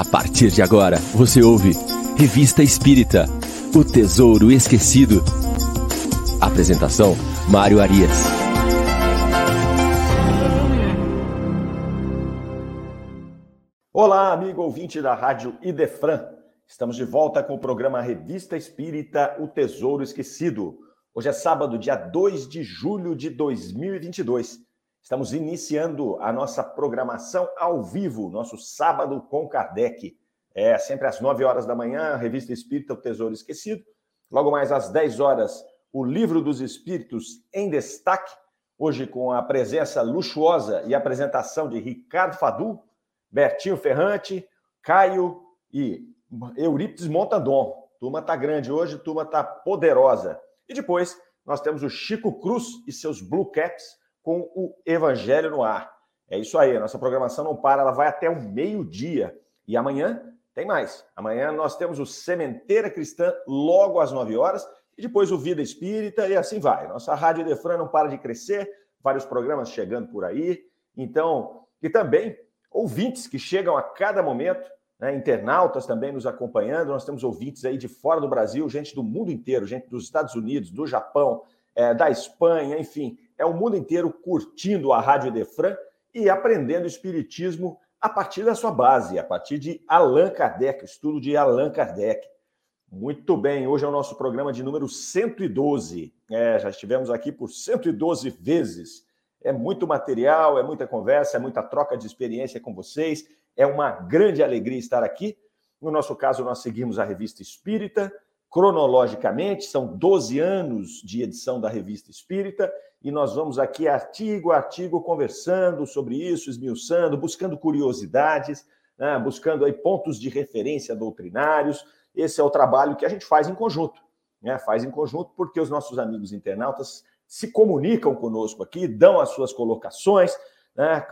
A partir de agora, você ouve Revista Espírita O Tesouro Esquecido. Apresentação: Mário Arias. Olá, amigo ouvinte da Rádio Idefran. Estamos de volta com o programa Revista Espírita O Tesouro Esquecido. Hoje é sábado, dia 2 de julho de 2022. Estamos iniciando a nossa programação ao vivo, nosso sábado com Kardec. É sempre às 9 horas da manhã, Revista Espírita O Tesouro Esquecido. Logo mais às 10 horas, o Livro dos Espíritos em Destaque. Hoje com a presença luxuosa e apresentação de Ricardo Fadu, Bertinho Ferrante, Caio e Eurípides Montandon. Turma tá grande hoje, turma tá poderosa. E depois nós temos o Chico Cruz e seus Blue Caps com o Evangelho no ar. É isso aí, a nossa programação não para, ela vai até o meio-dia. E amanhã tem mais. Amanhã nós temos o Sementeira Cristã logo às 9 horas e depois o Vida Espírita e assim vai. Nossa Rádio Defran não para de crescer, vários programas chegando por aí. Então, e também ouvintes que chegam a cada momento, né, internautas também nos acompanhando. Nós temos ouvintes aí de fora do Brasil, gente do mundo inteiro, gente dos Estados Unidos, do Japão, é, da Espanha, enfim é o mundo inteiro curtindo a Rádio Defran e aprendendo Espiritismo a partir da sua base, a partir de Allan Kardec, estudo de Allan Kardec. Muito bem, hoje é o nosso programa de número 112. É, já estivemos aqui por 112 vezes. É muito material, é muita conversa, é muita troca de experiência com vocês. É uma grande alegria estar aqui. No nosso caso, nós seguimos a revista Espírita, cronologicamente, são 12 anos de edição da Revista Espírita, e nós vamos aqui artigo a artigo conversando sobre isso, esmiuçando, buscando curiosidades, né, buscando aí pontos de referência doutrinários. Esse é o trabalho que a gente faz em conjunto, né? faz em conjunto porque os nossos amigos internautas se comunicam conosco aqui, dão as suas colocações, né,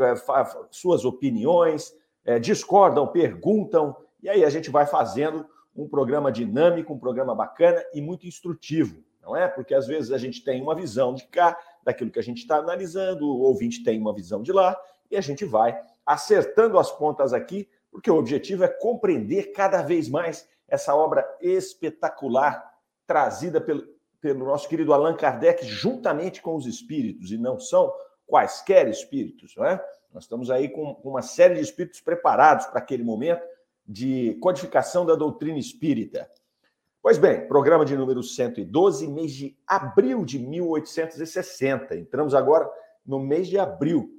suas opiniões, é, discordam, perguntam, e aí a gente vai fazendo um programa dinâmico, um programa bacana e muito instrutivo, não é? Porque às vezes a gente tem uma visão de cá, daquilo que a gente está analisando, o ouvinte tem uma visão de lá, e a gente vai acertando as pontas aqui, porque o objetivo é compreender cada vez mais essa obra espetacular trazida pelo, pelo nosso querido Allan Kardec juntamente com os espíritos, e não são quaisquer espíritos, não é? Nós estamos aí com uma série de espíritos preparados para aquele momento de codificação da doutrina espírita. Pois bem, programa de número 112, mês de abril de 1860. Entramos agora no mês de abril.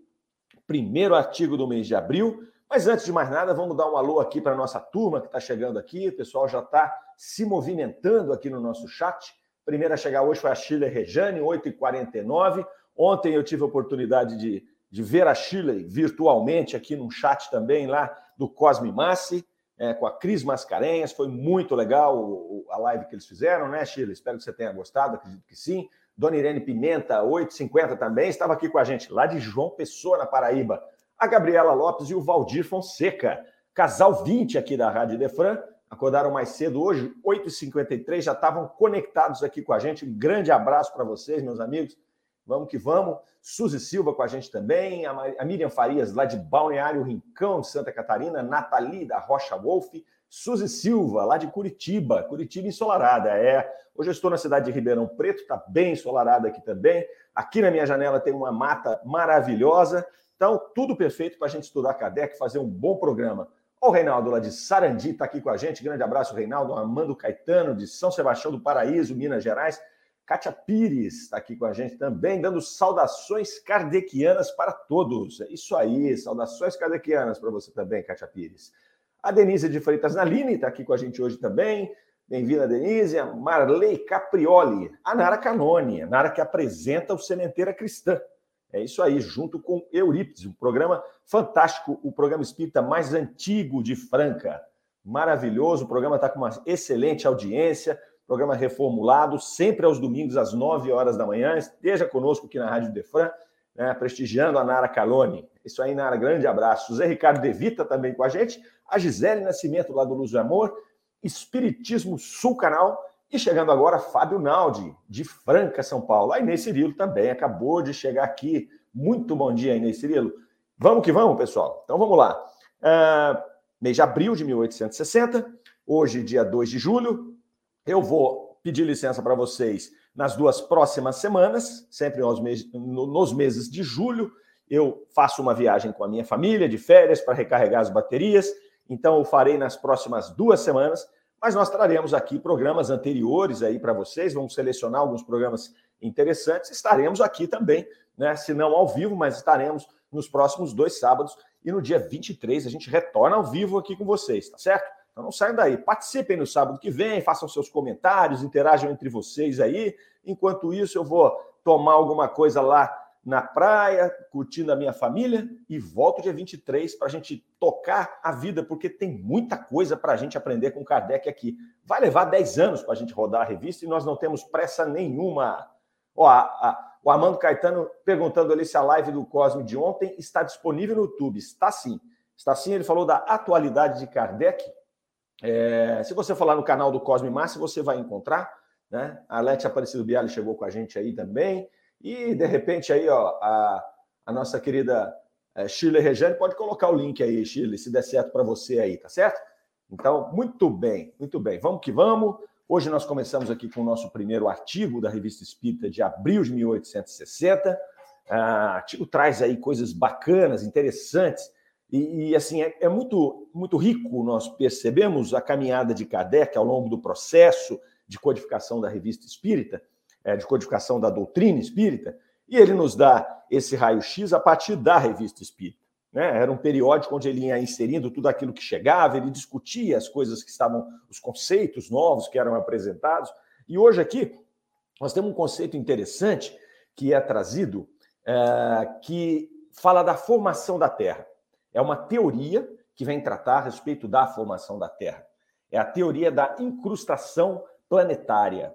Primeiro artigo do mês de abril. Mas antes de mais nada, vamos dar um alô aqui para a nossa turma que está chegando aqui. O pessoal já está se movimentando aqui no nosso chat. Primeira a chegar hoje foi a Chile Rejane, 8h49. Ontem eu tive a oportunidade de, de ver a Chile virtualmente aqui num chat também lá do Cosme Massi é, com a Cris Mascarenhas. Foi muito legal a live que eles fizeram, né, Sheila? Espero que você tenha gostado, acredito que sim. Dona Irene Pimenta, 850 também, estava aqui com a gente, lá de João Pessoa, na Paraíba. A Gabriela Lopes e o Valdir Fonseca, casal 20 aqui da Rádio Defran, acordaram mais cedo hoje, 8h53, já estavam conectados aqui com a gente. Um grande abraço para vocês, meus amigos. Vamos que vamos. Suzy Silva com a gente também, a Miriam Farias, lá de Balneário Rincão, Santa Catarina, Nathalie da Rocha Wolf, Suzy Silva, lá de Curitiba, Curitiba ensolarada, é. Hoje eu estou na cidade de Ribeirão Preto, está bem ensolarada aqui também. Aqui na minha janela tem uma mata maravilhosa. Então, tudo perfeito para a gente estudar Kardec, fazer um bom programa. O Reinaldo lá de Sarandi está aqui com a gente. Grande abraço, Reinaldo. Armando Caetano, de São Sebastião do Paraíso, Minas Gerais. Kátia Pires está aqui com a gente também, dando saudações kardecianas para todos. É isso aí, saudações kardecianas para você também, Kátia Pires. A Denise de Freitas Naline está aqui com a gente hoje também. Bem-vinda, Denise. A Marley Caprioli. A Nara Canone, a Nara que apresenta o Sementeira Cristã. É isso aí, junto com Eurípides, um programa fantástico, o programa espírita mais antigo de Franca. Maravilhoso, o programa está com uma excelente audiência programa reformulado, sempre aos domingos, às 9 horas da manhã. Esteja conosco aqui na Rádio Defran, né, prestigiando a Nara Calone. Isso aí, Nara, grande abraço. Zé Ricardo Devita também com a gente, a Gisele Nascimento, lá do Luz do Amor, Espiritismo Sul Canal, e chegando agora, Fábio Naldi, de Franca, São Paulo. A Inês Cirilo também acabou de chegar aqui. Muito bom dia, Inês Cirilo. Vamos que vamos, pessoal. Então vamos lá. Uh, mês de abril de 1860. Hoje, dia 2 de julho, eu vou pedir licença para vocês nas duas próximas semanas, sempre nos meses, nos meses de julho. Eu faço uma viagem com a minha família de férias para recarregar as baterias, então eu farei nas próximas duas semanas, mas nós traremos aqui programas anteriores aí para vocês, vamos selecionar alguns programas interessantes, estaremos aqui também, né? Se não ao vivo, mas estaremos nos próximos dois sábados e no dia 23 a gente retorna ao vivo aqui com vocês, tá certo? Então não saiam daí. Participem no sábado que vem, façam seus comentários, interajam entre vocês aí. Enquanto isso, eu vou tomar alguma coisa lá na praia, curtindo a minha família e volto dia 23 para a gente tocar a vida, porque tem muita coisa para a gente aprender com Kardec aqui. Vai levar 10 anos para a gente rodar a revista e nós não temos pressa nenhuma. Ó, a, a, o Armando Caetano perguntando ali se a live do Cosme de ontem está disponível no YouTube. Está sim. Está sim, ele falou da atualidade de Kardec. É, se você falar no canal do Cosme Márcio, você vai encontrar. Né? A Lete Aparecido Bialy chegou com a gente aí também. E, de repente, aí, ó, a, a nossa querida é, Shirley Regiane pode colocar o link aí, Shirley, se der certo para você aí, tá certo? Então, muito bem, muito bem. Vamos que vamos. Hoje nós começamos aqui com o nosso primeiro artigo da Revista Espírita de abril de 1860. Ah, o artigo traz aí coisas bacanas, interessantes e, e assim, é, é, muito, muito rico, nós percebemos a caminhada de Kardec ao longo do processo de codificação da revista espírita, é, de codificação da doutrina espírita, e ele nos dá esse raio-x a partir da revista espírita. Né? Era um periódico onde ele ia inserindo tudo aquilo que chegava, ele discutia as coisas que estavam, os conceitos novos que eram apresentados. E hoje aqui nós temos um conceito interessante que é trazido, é, que fala da formação da Terra. É uma teoria que vem tratar a respeito da formação da Terra. É a teoria da incrustação planetária.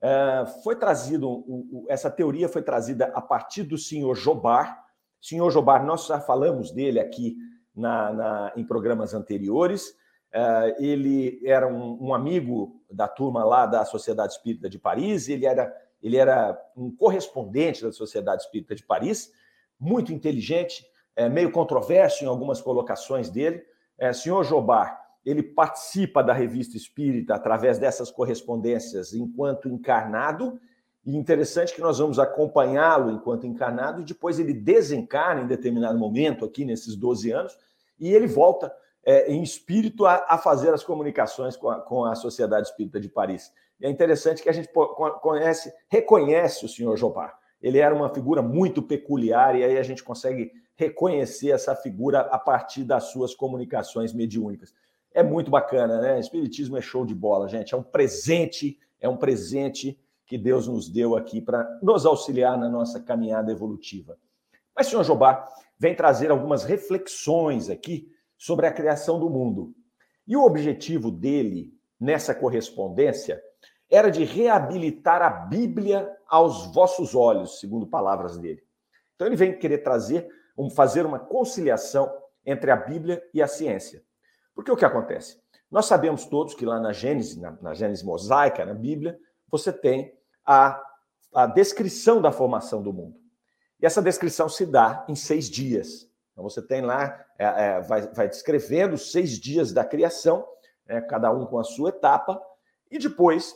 É, foi trazido, essa teoria foi trazida a partir do senhor Jobar. Senhor Jobar, nós já falamos dele aqui na, na em programas anteriores. É, ele era um, um, amigo da turma lá da Sociedade Espírita de Paris, ele era, ele era um correspondente da Sociedade Espírita de Paris, muito inteligente, é, meio controverso em algumas colocações dele. É, senhor Jobar, ele participa da revista Espírita através dessas correspondências enquanto encarnado, e interessante que nós vamos acompanhá-lo enquanto encarnado, e depois ele desencarna em determinado momento, aqui nesses 12 anos, e ele volta é, em espírito a, a, fazer as comunicações com a, com a Sociedade Espírita de Paris. E é interessante que a gente conhece, reconhece o senhor Jobar. Ele era uma figura muito peculiar, e aí a gente consegue reconhecer essa figura a partir das suas comunicações mediúnicas. É muito bacana, né? Espiritismo é show de bola, gente. É um presente, é um presente que Deus nos deu aqui para nos auxiliar na nossa caminhada evolutiva. Mas senhor Jobá vem trazer algumas reflexões aqui sobre a criação do mundo. E o objetivo dele nessa correspondência era de reabilitar a Bíblia aos vossos olhos, segundo palavras dele. Então ele vem querer trazer Vamos fazer uma conciliação entre a Bíblia e a ciência. Porque o que acontece? Nós sabemos todos que lá na Gênesis, na, na Gênesis mosaica, na Bíblia, você tem a, a descrição da formação do mundo. E essa descrição se dá em seis dias. Então você tem lá, é, é, vai, vai, descrevendo seis dias da criação, é, cada um com a sua etapa, e depois,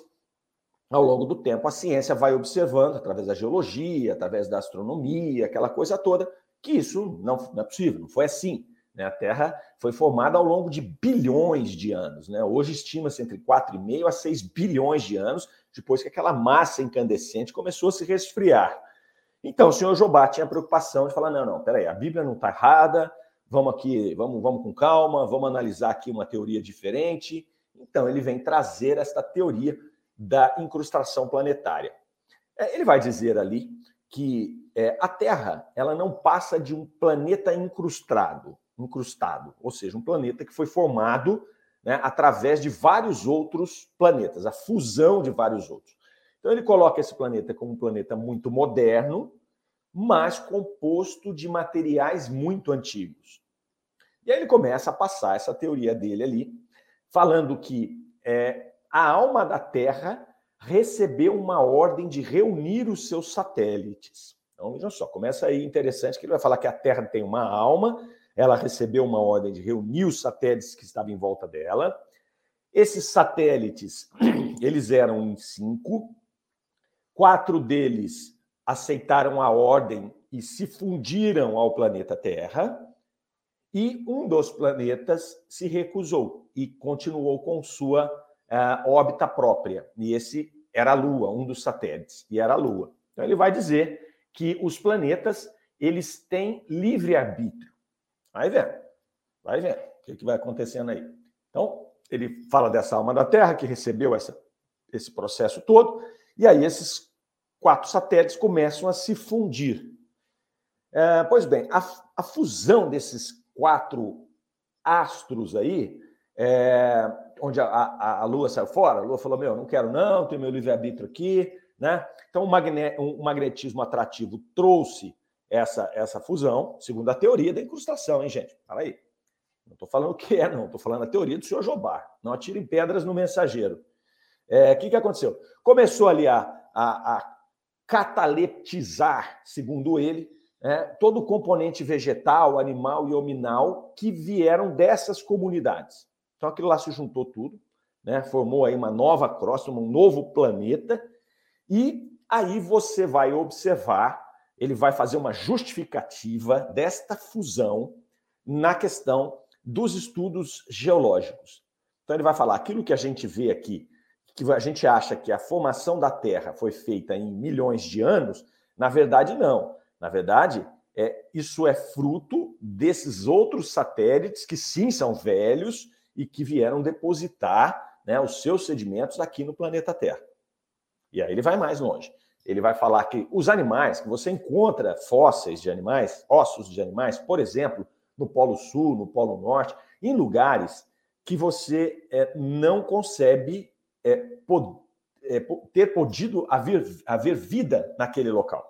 ao longo do tempo, a ciência vai observando, através da geologia, através da astronomia, aquela coisa toda, que isso não, não é possível, não foi assim. Né? A Terra foi formada ao longo de bilhões de anos. Né? Hoje estima-se entre 4,5 a 6 bilhões de anos, depois que aquela massa incandescente começou a se resfriar. Então, o senhor Jobá tinha a preocupação de falar: não, não, peraí, a Bíblia não está errada, vamos aqui, vamos, vamos com calma, vamos analisar aqui uma teoria diferente. Então, ele vem trazer esta teoria da incrustação planetária. É, ele vai dizer ali que é, a Terra ela não passa de um planeta incrustado, incrustado, ou seja, um planeta que foi formado né, através de vários outros planetas, a fusão de vários outros. Então ele coloca esse planeta como um planeta muito moderno, mas composto de materiais muito antigos. E aí ele começa a passar essa teoria dele ali, falando que é, a alma da Terra recebeu uma ordem de reunir os seus satélites. Então, veja só, começa aí interessante que ele vai falar que a Terra tem uma alma, ela recebeu uma ordem de reunir os satélites que estavam em volta dela. Esses satélites, eles eram em cinco, quatro deles aceitaram a ordem e se fundiram ao planeta Terra, e um dos planetas se recusou e continuou com sua uh, órbita própria. E esse era a Lua, um dos satélites, e era a Lua. Então ele vai dizer que os planetas eles têm livre arbítrio. Vai vendo, vai vendo o que, que vai acontecendo aí. Então ele fala dessa alma da Terra que recebeu essa, esse processo todo, e aí esses quatro satélites começam a se fundir. É, pois bem, a, a, fusão desses quatro astros aí, é, onde a, a, a, Lua saiu fora, a Lua falou: Meu, não quero, não, tenho meu livre-arbítrio aqui. Né? Então, o, magne, um magnetismo atrativo trouxe essa, essa fusão, segundo a teoria da incrustação, hein, gente? Fala aí. Não estou falando o que é, não. Estou falando a teoria do senhor Jobar. Não atirem pedras no mensageiro. O é, que, que aconteceu? Começou ali a, a, a cataleptizar, segundo ele, é, todo o componente vegetal, animal e hominal que vieram dessas comunidades. Então aquilo lá se juntou tudo, né, formou aí uma nova crosta, um novo planeta, e aí você vai observar, ele vai fazer uma justificativa desta fusão na questão dos estudos geológicos. Então ele vai falar aquilo que a gente vê aqui, que a gente acha que a formação da Terra foi feita em milhões de anos, na verdade não. Na verdade, é, isso é fruto desses outros satélites que sim são velhos e que vieram depositar né, os seus sedimentos aqui no planeta Terra. E aí ele vai mais longe. Ele vai falar que os animais, que você encontra fósseis de animais, ossos de animais, por exemplo, no Polo Sul, no Polo Norte, em lugares que você é, não concebe é, pod, é, ter podido haver, haver vida naquele local.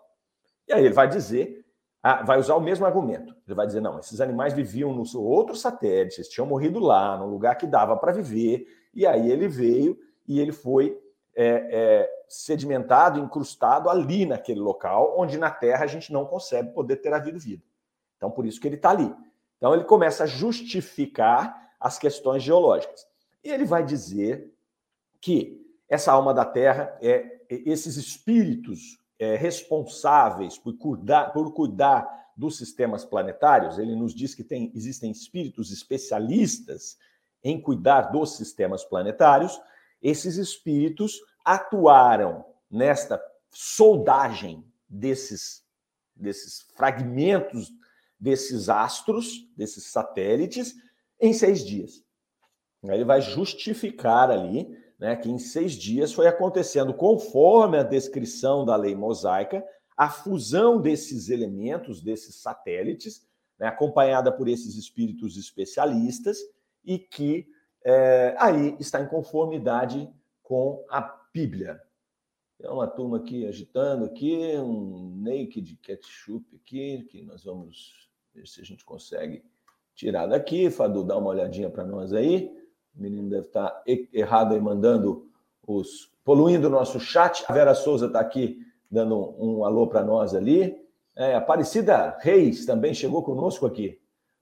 E aí ele vai dizer, ah, vai usar o mesmo argumento. Ele vai dizer: não, esses animais viviam no outro satélite, eles tinham morrido lá, num lugar que dava para viver. E aí ele veio e ele foi é, é, sedimentado, incrustado ali naquele local, onde na Terra a gente não consegue poder ter havido vida. Então, por isso que ele está ali. Então, ele começa a justificar as questões geológicas. E ele vai dizer que essa alma da Terra, é, esses espíritos é, responsáveis por cuidar, por cuidar dos sistemas planetários, ele nos diz que tem, existem espíritos especialistas em cuidar dos sistemas planetários, esses espíritos atuaram nesta soldagem desses, desses fragmentos desses astros, desses satélites, em seis dias. Ele vai justificar ali né, que em seis dias foi acontecendo, conforme a descrição da lei mosaica, a fusão desses elementos, desses satélites, né, acompanhada por esses espíritos especialistas, e que é, aí está em conformidade com a Bíblia. Tem uma turma aqui agitando aqui, um naked ketchup aqui, que nós vamos ver se a gente consegue tirar daqui. Fadu, dá uma olhadinha para nós aí. O menino deve estar errado aí mandando os. poluindo o nosso chat. A Vera Souza está aqui dando um, alô para nós ali. É, Aparecida Reis também chegou conosco aqui.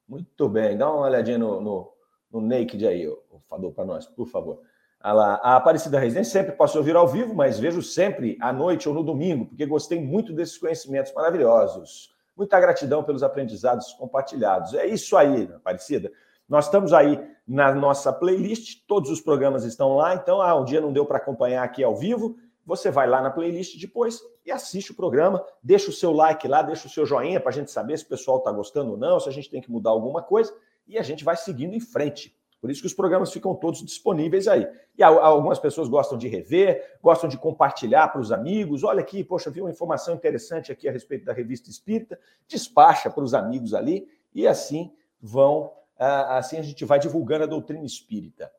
Muito bem, dá uma olhadinha no, no, no Naked aí, o Fador, para nós, por favor. A Aparecida Reis nem sempre posso ouvir ao vivo, mas vejo sempre à noite ou no domingo, porque gostei muito desses conhecimentos maravilhosos. Muita gratidão pelos aprendizados compartilhados. É isso aí, Aparecida. Nós estamos aí na nossa playlist, todos os programas estão lá, então, ah, um dia não deu para acompanhar aqui ao vivo, você vai lá na playlist depois e assiste o programa, deixa o seu like lá, deixa o seu joinha para a gente saber se o pessoal está gostando ou não, se a gente tem que mudar alguma coisa, e a gente vai seguindo em frente. Por isso que os programas ficam todos disponíveis aí. E algumas pessoas gostam de rever, gostam de compartilhar para os amigos. Olha aqui, poxa, vi uma informação interessante aqui a respeito da revista Espírita, despacha para os amigos ali, e assim vão assim a gente vai divulgando a doutrina espírita.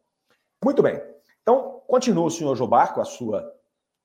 Muito bem. Então, continua o senhor Jobar com a sua,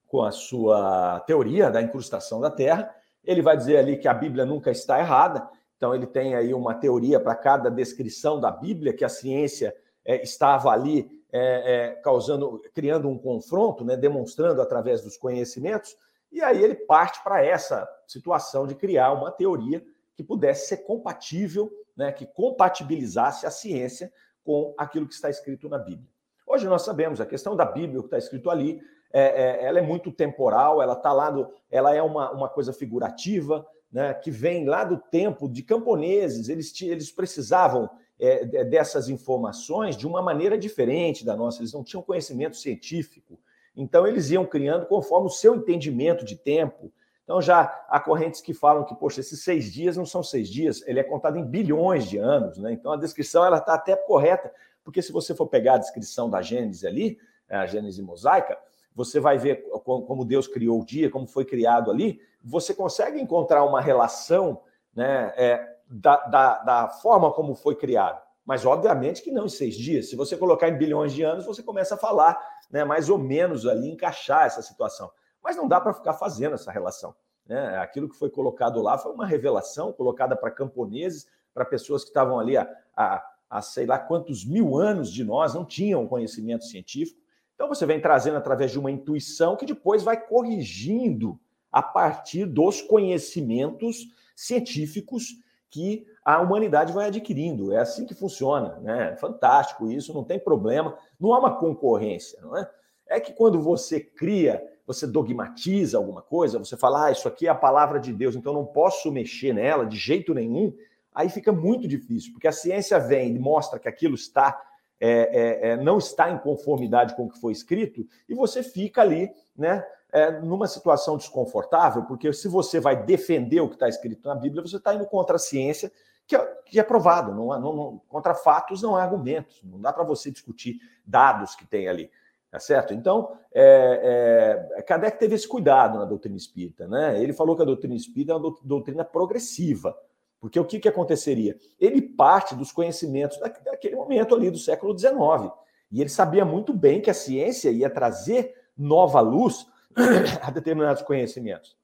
com a sua teoria da incrustação da Terra. Ele vai dizer ali que a Bíblia nunca está errada. Então, ele tem aí uma teoria para cada descrição da Bíblia, que a ciência é, estava ali é, é, causando, criando um confronto, né, demonstrando através dos conhecimentos. E aí ele parte para essa situação de criar uma teoria que pudesse ser compatível né, que compatibilizasse a ciência com aquilo que está escrito na Bíblia. Hoje nós sabemos, a questão da Bíblia, o que está escrito ali, é, é, ela é muito temporal, ela está lá, do, ela é uma, uma coisa figurativa, né, que vem lá do tempo de camponeses, eles, eles precisavam é, dessas informações de uma maneira diferente da nossa, eles não tinham conhecimento científico, então eles iam criando conforme o seu entendimento de tempo. Então já há correntes que falam que, poxa, esses seis dias não são seis dias, ele é contado em bilhões de anos, né? Então a descrição ela está até correta, porque se você for pegar a descrição da Gênesis ali, a Gênesis mosaica, você vai ver como Deus criou o dia, como foi criado ali, você consegue encontrar uma relação né, é, da, da, da, forma como foi criado. Mas, obviamente, que não em seis dias. Se você colocar em bilhões de anos, você começa a falar né, mais ou menos ali, encaixar essa situação. Mas não dá para ficar fazendo essa relação. Né? Aquilo que foi colocado lá foi uma revelação colocada para camponeses, para pessoas que estavam ali há, há, há sei lá quantos mil anos de nós, não tinham conhecimento científico então você vem trazendo através de uma intuição que depois vai corrigindo a partir dos conhecimentos científicos que a humanidade vai adquirindo. É assim que funciona, né? Fantástico isso, não tem problema. Não há uma concorrência, não é? É que quando você cria, você dogmatiza alguma coisa, você fala, ah, isso aqui é a palavra de Deus, então não posso mexer nela de jeito nenhum, aí fica muito difícil, porque a ciência vem e mostra que aquilo está é, é, é, não está em conformidade com o que foi escrito, e você fica ali, né? É, numa situação desconfortável, porque se você vai defender o que está escrito na Bíblia, você está indo contra a ciência, que é, que é provado. Não, não, não, contra fatos não há argumentos. Não dá para você discutir dados que tem ali. Tá certo? Então, é, é, Kardec teve esse cuidado na doutrina espírita. Né? Ele falou que a doutrina espírita é uma doutrina progressiva. Porque o que, que aconteceria? Ele parte dos conhecimentos daquele momento ali do século XIX. E ele sabia muito bem que a ciência ia trazer nova luz a determinados conhecimentos.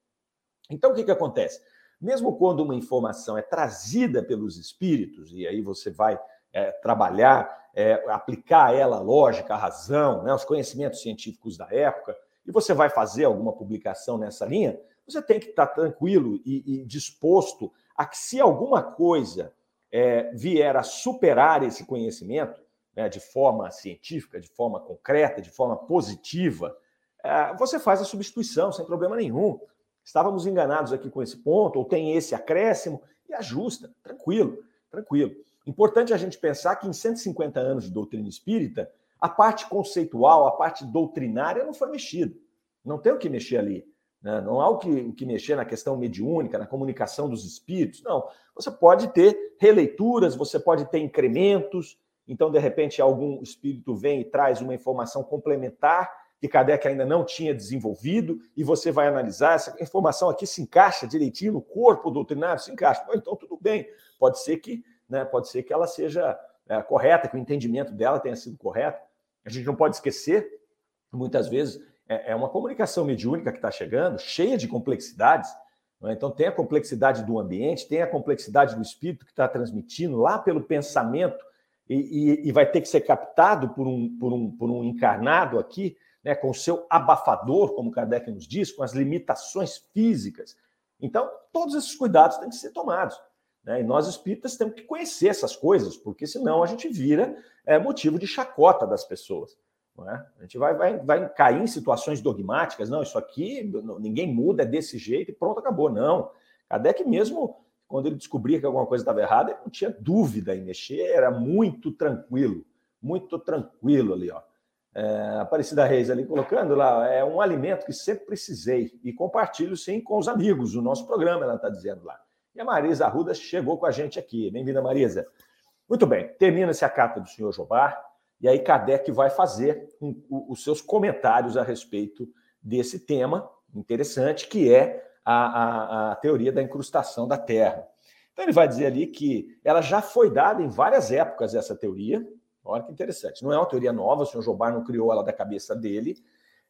Então, o que, que acontece? Mesmo quando uma informação é trazida pelos espíritos, e aí você vai é, trabalhar, é, aplicar ela a lógica, a razão, né, os conhecimentos científicos da época, e você vai fazer alguma publicação nessa linha, você tem que estar tranquilo e, e disposto a que, se alguma coisa é, vier a superar esse conhecimento, né, de forma científica, de forma concreta, de forma positiva, é, você faz a substituição sem problema nenhum. Estávamos enganados aqui com esse ponto, ou tem esse acréscimo, e ajusta, tranquilo, tranquilo. Importante a gente pensar que em 150 anos de doutrina espírita, a parte conceitual, a parte doutrinária não foi mexida. Não tem o que mexer ali. Né? Não há o que, o que mexer na questão mediúnica, na comunicação dos espíritos. Não. Você pode ter releituras, você pode ter incrementos. Então, de repente, algum espírito vem e traz uma informação complementar que Kardec ainda não tinha desenvolvido, e você vai analisar, essa informação aqui se encaixa direitinho no corpo doutrinário, se encaixa. então, tudo bem. Pode ser que, né, pode ser que ela seja é, correta, que o entendimento dela tenha sido correto. A gente não pode esquecer, muitas vezes, é, é uma comunicação mediúnica que está chegando, cheia de complexidades. É? Então, tem a complexidade do ambiente, tem a complexidade do espírito que está transmitindo lá pelo pensamento e, e, e, vai ter que ser captado por um, por um, por um encarnado aqui, né, com o seu abafador, como Kardec nos diz, com as limitações físicas. Então, todos esses cuidados têm que ser tomados. Né? E nós espíritas temos que conhecer essas coisas, porque senão a gente vira é, motivo de chacota das pessoas. É? A gente vai, vai, vai cair em situações dogmáticas, não, isso aqui ninguém muda, é desse jeito e pronto, acabou. Não. Kardec mesmo, quando ele descobria que alguma coisa estava errada, ele não tinha dúvida em mexer, era muito tranquilo, muito tranquilo ali, ó. É, Aparecida Reis ali colocando lá, é um alimento que sempre precisei e compartilho sim com os amigos, o nosso programa, ela está dizendo lá. E a Marisa Arruda chegou com a gente aqui. Bem-vinda, Marisa. Muito bem, termina-se a carta do senhor Jobar. E aí Kardec vai fazer um, os seus comentários a respeito desse tema interessante, que é a, a, a teoria da incrustação da Terra. Então ele vai dizer ali que ela já foi dada em várias épocas, essa teoria. Olha que interessante. Não é uma teoria nova, o senhor Jobar não criou ela da cabeça dele.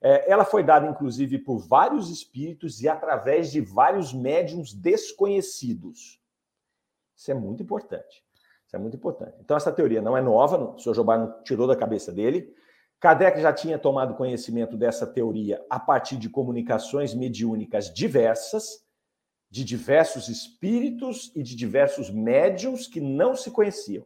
É, ela foi dada, inclusive, por vários espíritos e através de vários médiums desconhecidos. Isso é muito importante. Isso é muito importante. Então, essa teoria não é nova, o senhor Jobá não tirou da cabeça dele. Kardec já tinha tomado conhecimento dessa teoria a partir de comunicações mediúnicas diversas, de diversos espíritos e de diversos médiums que não se conheciam.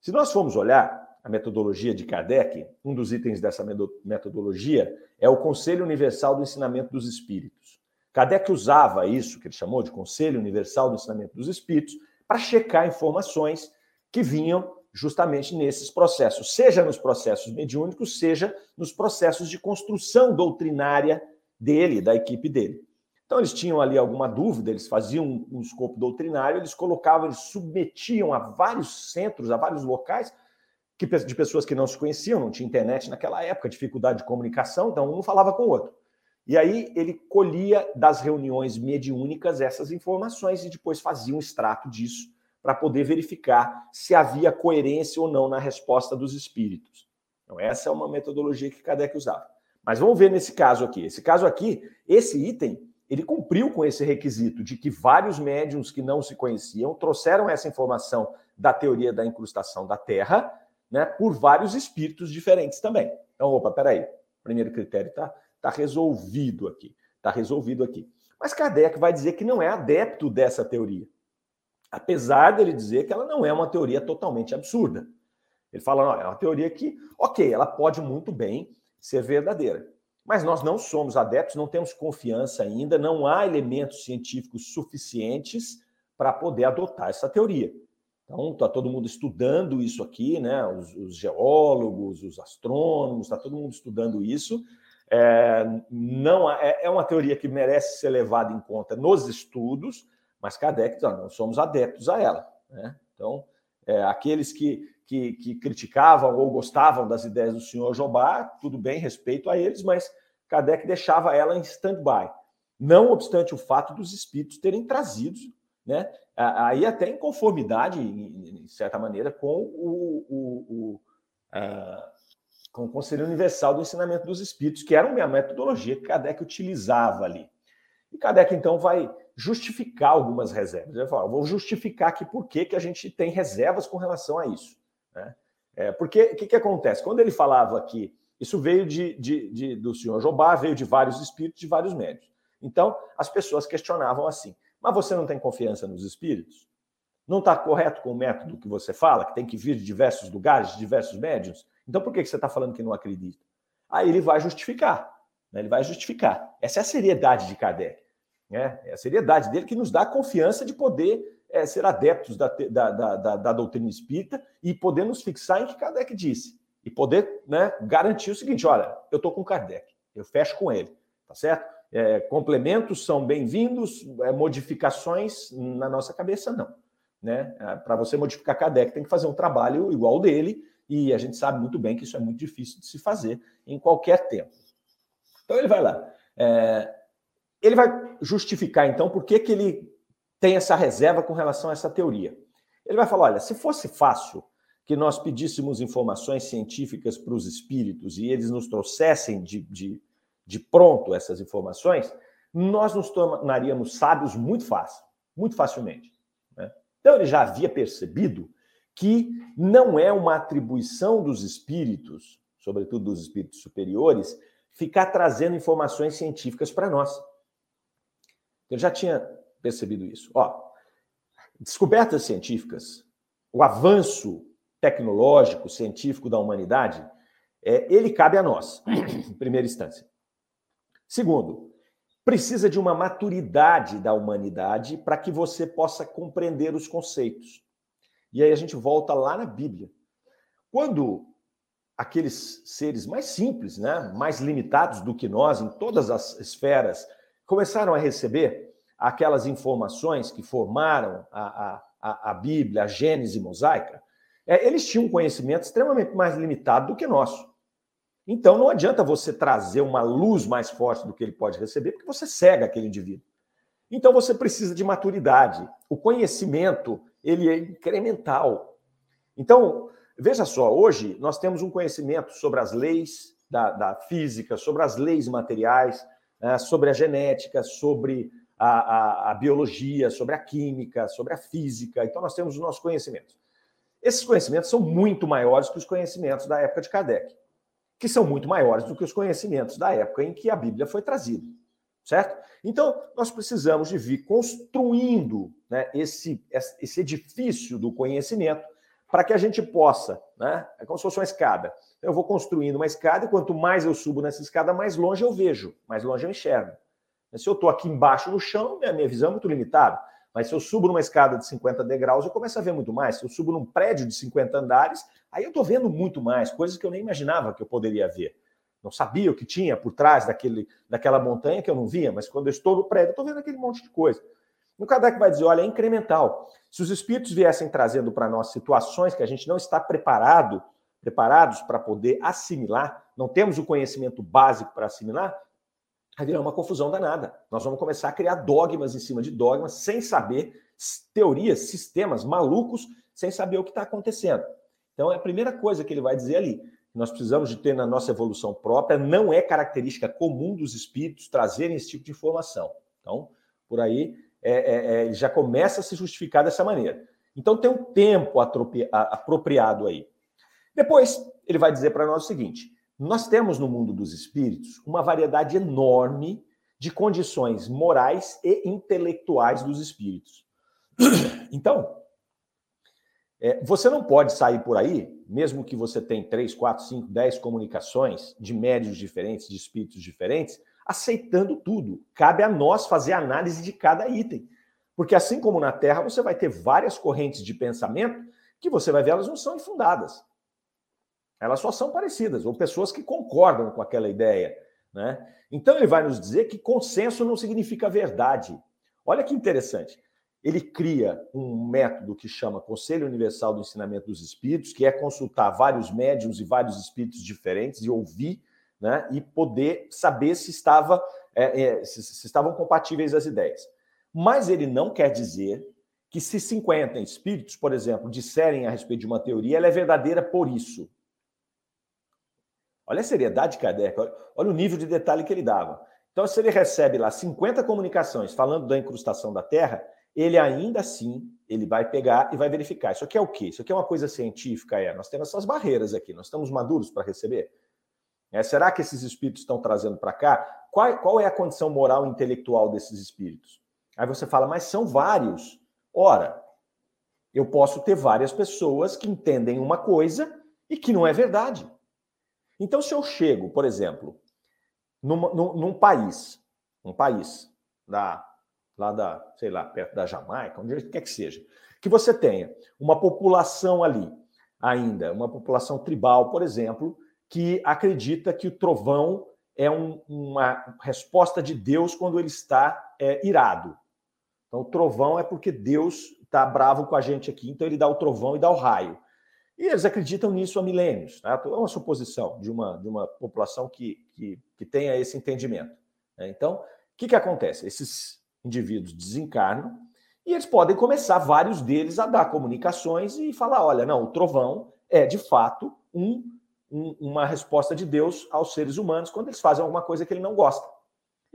Se nós formos olhar a metodologia de Kardec, um dos itens dessa metodologia é o Conselho Universal do Ensinamento dos Espíritos. Kardec usava isso, que ele chamou de Conselho Universal do Ensinamento dos Espíritos, para checar informações que vinham justamente nesses processos, seja nos processos mediúnicos, seja nos processos de construção doutrinária dele, da equipe dele. Então, eles tinham ali alguma dúvida, eles faziam um escopo doutrinário, eles colocavam, eles submetiam a vários centros, a vários locais, que, de pessoas que não se conheciam, não tinha internet naquela época, dificuldade de comunicação, então um não falava com o outro. E aí ele colhia das reuniões mediúnicas essas informações e depois fazia um extrato disso para poder verificar se havia coerência ou não na resposta dos espíritos. Então, essa é uma metodologia que Kardec usava. Mas vamos ver nesse caso aqui. Esse caso aqui, esse item, ele cumpriu com esse requisito de que vários médiums que não se conheciam trouxeram essa informação da teoria da incrustação da Terra, né, por vários espíritos diferentes também. Então, opa, peraí. Primeiro critério está tá resolvido aqui. Está resolvido aqui. Mas Kardec vai dizer que não é adepto dessa teoria apesar dele dizer que ela não é uma teoria totalmente absurda. Ele fala, não, é uma teoria que, ok, ela pode muito bem ser verdadeira, mas nós não somos adeptos, não temos confiança ainda, não há elementos científicos suficientes para poder adotar essa teoria. Então, está todo mundo estudando isso aqui, né? Os, os geólogos, os astrônomos, está todo mundo estudando isso. É, não é, é uma teoria que merece ser levada em conta nos estudos, mas Kardec não, não somos adeptos a ela. Né? Então, é, aqueles que, que, que, criticavam ou gostavam das ideias do senhor Jobá, tudo bem, respeito a eles, mas Kardec deixava ela em stand-by. Não obstante o fato dos espíritos terem trazido, né, aí até em conformidade, em, certa maneira, com o, o, o a, com o Conselho Universal do Ensinamento dos Espíritos, que era uma metodologia que Kardec utilizava ali. E Kardec, então, vai justificar algumas reservas. Ele fala, vou justificar aqui por que, que a gente tem reservas com relação a isso. Né? É, porque o que, que acontece? Quando ele falava que isso veio de, de, de, do senhor Jobá, veio de vários espíritos, de vários médios. Então, as pessoas questionavam assim: mas você não tem confiança nos espíritos? Não está correto com o método que você fala, que tem que vir de diversos lugares, de diversos médios? Então, por que, que você está falando que não acredita? Aí ele vai justificar. Né? Ele vai justificar. Essa é a seriedade de Kardec. Né? É a seriedade dele que nos dá a confiança de poder é, ser adeptos da, da, da, da, doutrina espírita e poder nos fixar em que Kardec disse. E poder né, garantir o seguinte: olha, eu estou com Kardec, eu fecho com ele, tá certo? É, complementos são bem-vindos, é, modificações na nossa cabeça, não. Né? É, Para você modificar Kardec, tem que fazer um trabalho igual dele, e a gente sabe muito bem que isso é muito difícil de se fazer em qualquer tempo. Então ele vai lá. É, ele vai justificar, então, por que, que ele tem essa reserva com relação a essa teoria. Ele vai falar: olha, se fosse fácil que nós pedíssemos informações científicas para os espíritos e eles nos trouxessem de, de, de pronto essas informações, nós nos tornaríamos sábios muito fácil, muito facilmente. Né? Então ele já havia percebido que não é uma atribuição dos espíritos, sobretudo dos espíritos superiores, ficar trazendo informações científicas para nós. Ele já tinha percebido isso. Ó, descobertas científicas, o avanço tecnológico, científico da humanidade, é, ele cabe a nós, em primeira instância. Segundo, precisa de uma maturidade da humanidade para que você possa compreender os conceitos. E aí a gente volta lá na Bíblia. Quando aqueles seres mais simples, né, mais limitados do que nós em todas as esferas começaram a receber aquelas informações que formaram a, a, a Bíblia, a Gênese mosaica, é, eles tinham um conhecimento extremamente mais limitado do que nosso. Então não adianta você trazer uma luz mais forte do que ele pode receber, porque você cega aquele indivíduo. Então você precisa de maturidade. O conhecimento, ele é incremental. Então, veja só, hoje nós temos um conhecimento sobre as leis da, da física, sobre as leis materiais, né, sobre a genética, sobre a, a, a, biologia, sobre a química, sobre a física. Então, nós temos os nossos conhecimentos. Esses conhecimentos são muito maiores que os conhecimentos da época de Kardec, que são muito maiores do que os conhecimentos da época em que a Bíblia foi trazida. certo? Então, nós precisamos de vir construindo né, esse, esse edifício do conhecimento para que a gente possa, né? É como se fosse uma escada. Eu vou construindo uma escada e quanto mais eu subo nessa escada, mais longe eu vejo, mais longe eu enxergo. Se eu estou aqui embaixo no chão, a minha visão é muito limitada. Mas se eu subo numa escada de 50 degraus, eu começo a ver muito mais. Se eu subo num prédio de 50 andares, aí eu estou vendo muito mais, coisas que eu nem imaginava que eu poderia ver. Não sabia o que tinha por trás daquele, daquela montanha que eu não via, mas quando eu estou no prédio, eu estou vendo aquele monte de coisa. O Kardec vai dizer: olha, é incremental. Se os espíritos viessem trazendo para nós situações que a gente não está preparado, preparados para poder assimilar, não temos o conhecimento básico para assimilar, vai virar uma confusão danada. Nós vamos começar a criar dogmas em cima de dogmas, sem saber teorias, sistemas malucos, sem saber o que está acontecendo. Então, é a primeira coisa que ele vai dizer ali nós precisamos de ter na nossa evolução própria, não é característica comum dos espíritos trazerem esse tipo de informação. Então, por aí, é, é, é, já começa a se justificar dessa maneira. Então, tem um tempo apropriado aí. Depois, ele vai dizer para nós o seguinte: nós temos no mundo dos espíritos uma variedade enorme de condições morais e intelectuais dos espíritos. Então, é, você não pode sair por aí, mesmo que você tenha 3, 4, 5, 10 comunicações de médios diferentes, de espíritos diferentes, aceitando tudo. Cabe a nós fazer análise de cada item. Porque assim como na Terra, você vai ter várias correntes de pensamento que você vai ver, elas não são infundadas. Elas só são parecidas, ou pessoas que concordam com aquela ideia. Né? Então ele vai nos dizer que consenso não significa verdade. Olha que interessante ele cria um método que chama Conselho Universal do Ensinamento dos Espíritos, que é consultar vários médiums e vários espíritos diferentes e ouvir, né, e poder saber se, estava, é, é, se, se estavam compatíveis as ideias. Mas ele não quer dizer que se 50 espíritos, por exemplo, disserem a respeito de uma teoria, ela é verdadeira por isso. Olha a seriedade de Kardec, olha o nível de detalhe que ele dava. Então, se ele recebe lá 50 comunicações falando da incrustação da Terra, ele ainda assim ele vai pegar e vai verificar. Isso aqui é o quê? Isso aqui é uma coisa científica? É. Nós temos essas barreiras aqui, nós estamos maduros para receber? É, será que esses espíritos estão trazendo para cá? Qual, qual é a condição moral e intelectual desses espíritos? Aí você fala, mas são vários. Ora, eu posso ter várias pessoas que entendem uma coisa e que não é verdade. Então, se eu chego, por exemplo, num, num, num país, um país da lá da, sei lá, perto da Jamaica, onde quer que seja, que você tenha uma população ali ainda, uma população tribal, por exemplo, que acredita que o trovão é um, uma resposta de Deus quando ele está é, irado. Então, o trovão é porque Deus está bravo com a gente aqui, então ele dá o trovão e dá o raio. E eles acreditam nisso há milênios. Né? É uma suposição de uma, de uma população que, que, que tenha esse entendimento. Né? Então, o que, que acontece? Esses indivíduos desencarnam e eles podem começar, vários deles, a dar comunicações e falar: olha, não, o trovão é de fato um, um, uma resposta de Deus aos seres humanos quando eles fazem alguma coisa que ele não gosta.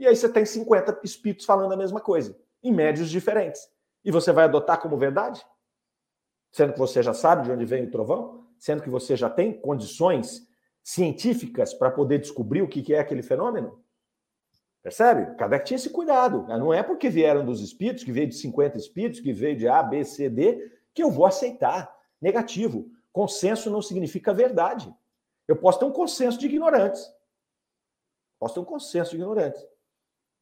E aí você tem 50 espíritos falando a mesma coisa, em médios diferentes. E você vai adotar como verdade? Sendo que você já sabe de onde vem o trovão? Sendo que você já tem condições científicas para poder descobrir o que é aquele fenômeno? Percebe? Kardec tinha esse cuidado. Né? Não é porque vieram dos espíritos, que veio de 50 espíritos, que veio de A, B, C, D, que eu vou aceitar. Negativo. Consenso não significa verdade. Eu posso ter um consenso de ignorantes. Posso ter um consenso de ignorantes.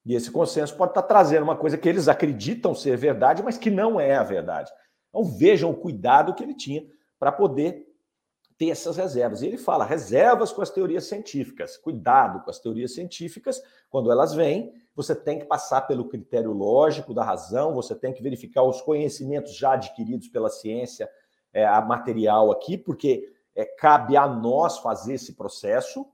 E esse consenso pode estar trazendo uma coisa que eles acreditam ser verdade, mas que não é a verdade. Então vejam o cuidado que ele tinha para poder ter essas reservas. E ele fala: reservas com as teorias científicas, cuidado com as teorias científicas, quando elas vêm, você tem que passar pelo critério lógico da razão, você tem que verificar os conhecimentos já adquiridos pela ciência é, a material aqui, porque é, cabe a nós fazer esse processo.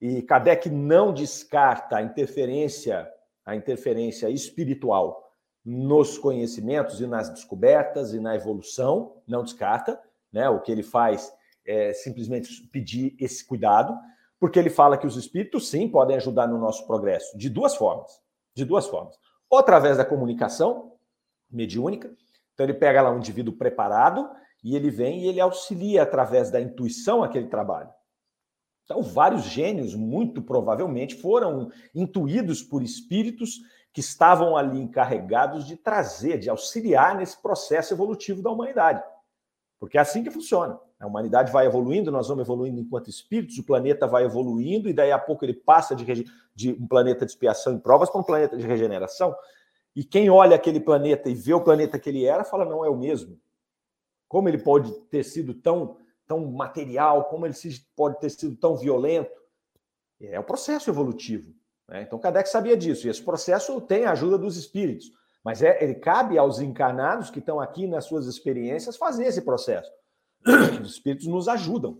E Kardec não descarta a interferência, a interferência espiritual nos conhecimentos e nas descobertas e na evolução, não descarta, né? O que ele faz é, simplesmente pedir esse cuidado, porque ele fala que os espíritos, sim, podem ajudar no nosso progresso, de duas formas. De duas formas. Ou através da comunicação mediúnica, então ele pega lá um indivíduo preparado e ele vem e ele auxilia através da intuição aquele trabalho. Então, vários gênios, muito provavelmente, foram intuídos por espíritos que estavam ali encarregados de trazer, de auxiliar nesse processo evolutivo da humanidade. Porque é assim que funciona. A humanidade vai evoluindo, nós vamos evoluindo enquanto espíritos, o planeta vai evoluindo, e daí a pouco ele passa de, de um planeta de expiação e provas para um planeta de regeneração. E quem olha aquele planeta e vê o planeta que ele era, fala: não é o mesmo. Como ele pode ter sido tão, tão material, como ele pode ter sido tão violento? É o processo evolutivo. Né? Então, Kardec sabia disso, e esse processo tem a ajuda dos espíritos. Mas é, ele cabe aos encarnados que estão aqui nas suas experiências fazer esse processo. Os espíritos nos ajudam.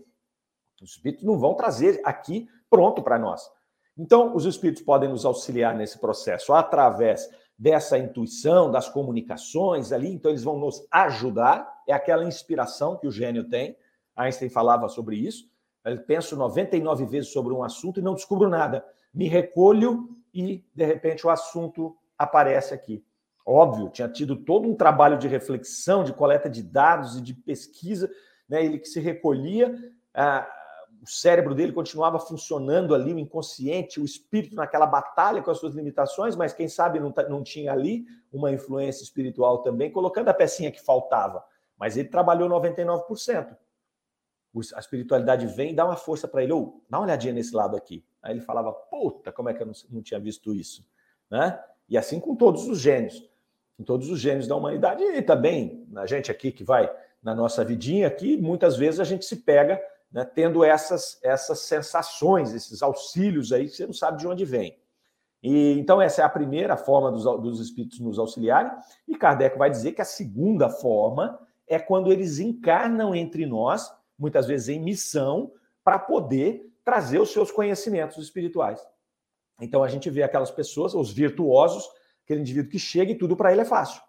Os espíritos não vão trazer aqui pronto para nós. Então, os espíritos podem nos auxiliar nesse processo através dessa intuição, das comunicações ali, então eles vão nos ajudar. É aquela inspiração que o gênio tem. Einstein falava sobre isso. Eu penso 99 vezes sobre um assunto e não descubro nada. Me recolho e, de repente, o assunto aparece aqui. Óbvio, tinha tido todo um trabalho de reflexão, de coleta de dados e de pesquisa né? ele que se recolhia, ah, o cérebro dele continuava funcionando ali, o inconsciente, o espírito naquela batalha com as suas limitações, mas quem sabe não, não tinha ali uma influência espiritual também, colocando a pecinha que faltava. Mas ele trabalhou 99%. A espiritualidade vem e dá uma força para ele, ou oh, dá uma olhadinha nesse lado aqui. Aí ele falava, puta, como é que eu não, não tinha visto isso? Né? E assim com todos os gênios, com todos os gênios da humanidade, e também a gente aqui que vai na nossa vidinha aqui, muitas vezes a gente se pega né, tendo essas, essas sensações, esses auxílios aí que você não sabe de onde vem. E, então, essa é a primeira forma dos, dos espíritos nos auxiliarem, e Kardec vai dizer que a segunda forma é quando eles encarnam entre nós, muitas vezes em missão, para poder trazer os seus conhecimentos espirituais. Então a gente vê aquelas pessoas, os virtuosos, aquele indivíduo que chega e tudo para ele é fácil.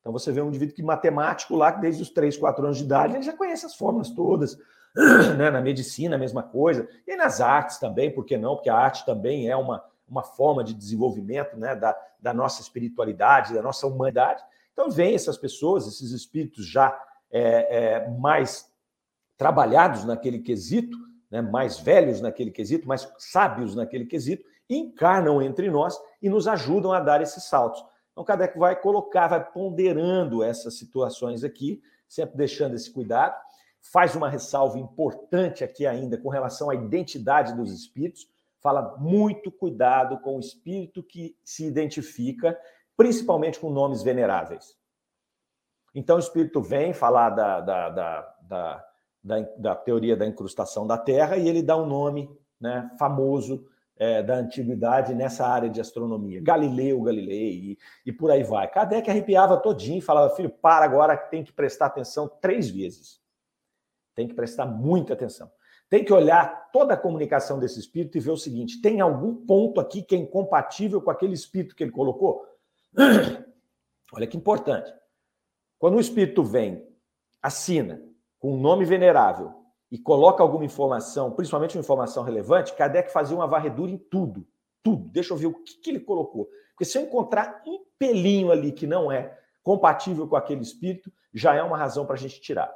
Então você vê um indivíduo que matemático lá, que desde os 3, 4 anos de idade, ele já conhece as fórmulas todas. Né? Na medicina, a mesma coisa. E nas artes também, por que não? Porque a arte também é uma, uma forma de desenvolvimento né? da, da nossa espiritualidade, da nossa humanidade. Então vem essas pessoas, esses espíritos já é, é, mais trabalhados naquele quesito, né? mais velhos naquele quesito, mais sábios naquele quesito, encarnam entre nós e nos ajudam a dar esses saltos. Então, Kardec vai colocar, vai ponderando essas situações aqui, sempre deixando esse cuidado. Faz uma ressalva importante aqui ainda com relação à identidade dos espíritos. Fala muito cuidado com o espírito que se identifica, principalmente com nomes veneráveis. Então, o espírito vem falar da, da, da, da, da, da teoria da incrustação da Terra e ele dá um nome né, famoso é, da antiguidade nessa área de astronomia. Galileu Galilei e, e por aí vai. Kardec arrepiava todinho falava, filho, para agora, tem que prestar atenção três vezes. Tem que prestar muita atenção. Tem que olhar toda a comunicação desse espírito e ver o seguinte: tem algum ponto aqui que é incompatível com aquele espírito que ele colocou? Olha que importante. Quando o espírito vem, assina com um nome venerável, e coloca alguma informação, principalmente uma informação relevante, Kardec fazia uma varredura em tudo. Tudo. Deixa eu ver o que, que ele colocou. Porque se eu encontrar um pelinho ali que não é compatível com aquele espírito, já é uma razão para a gente tirar.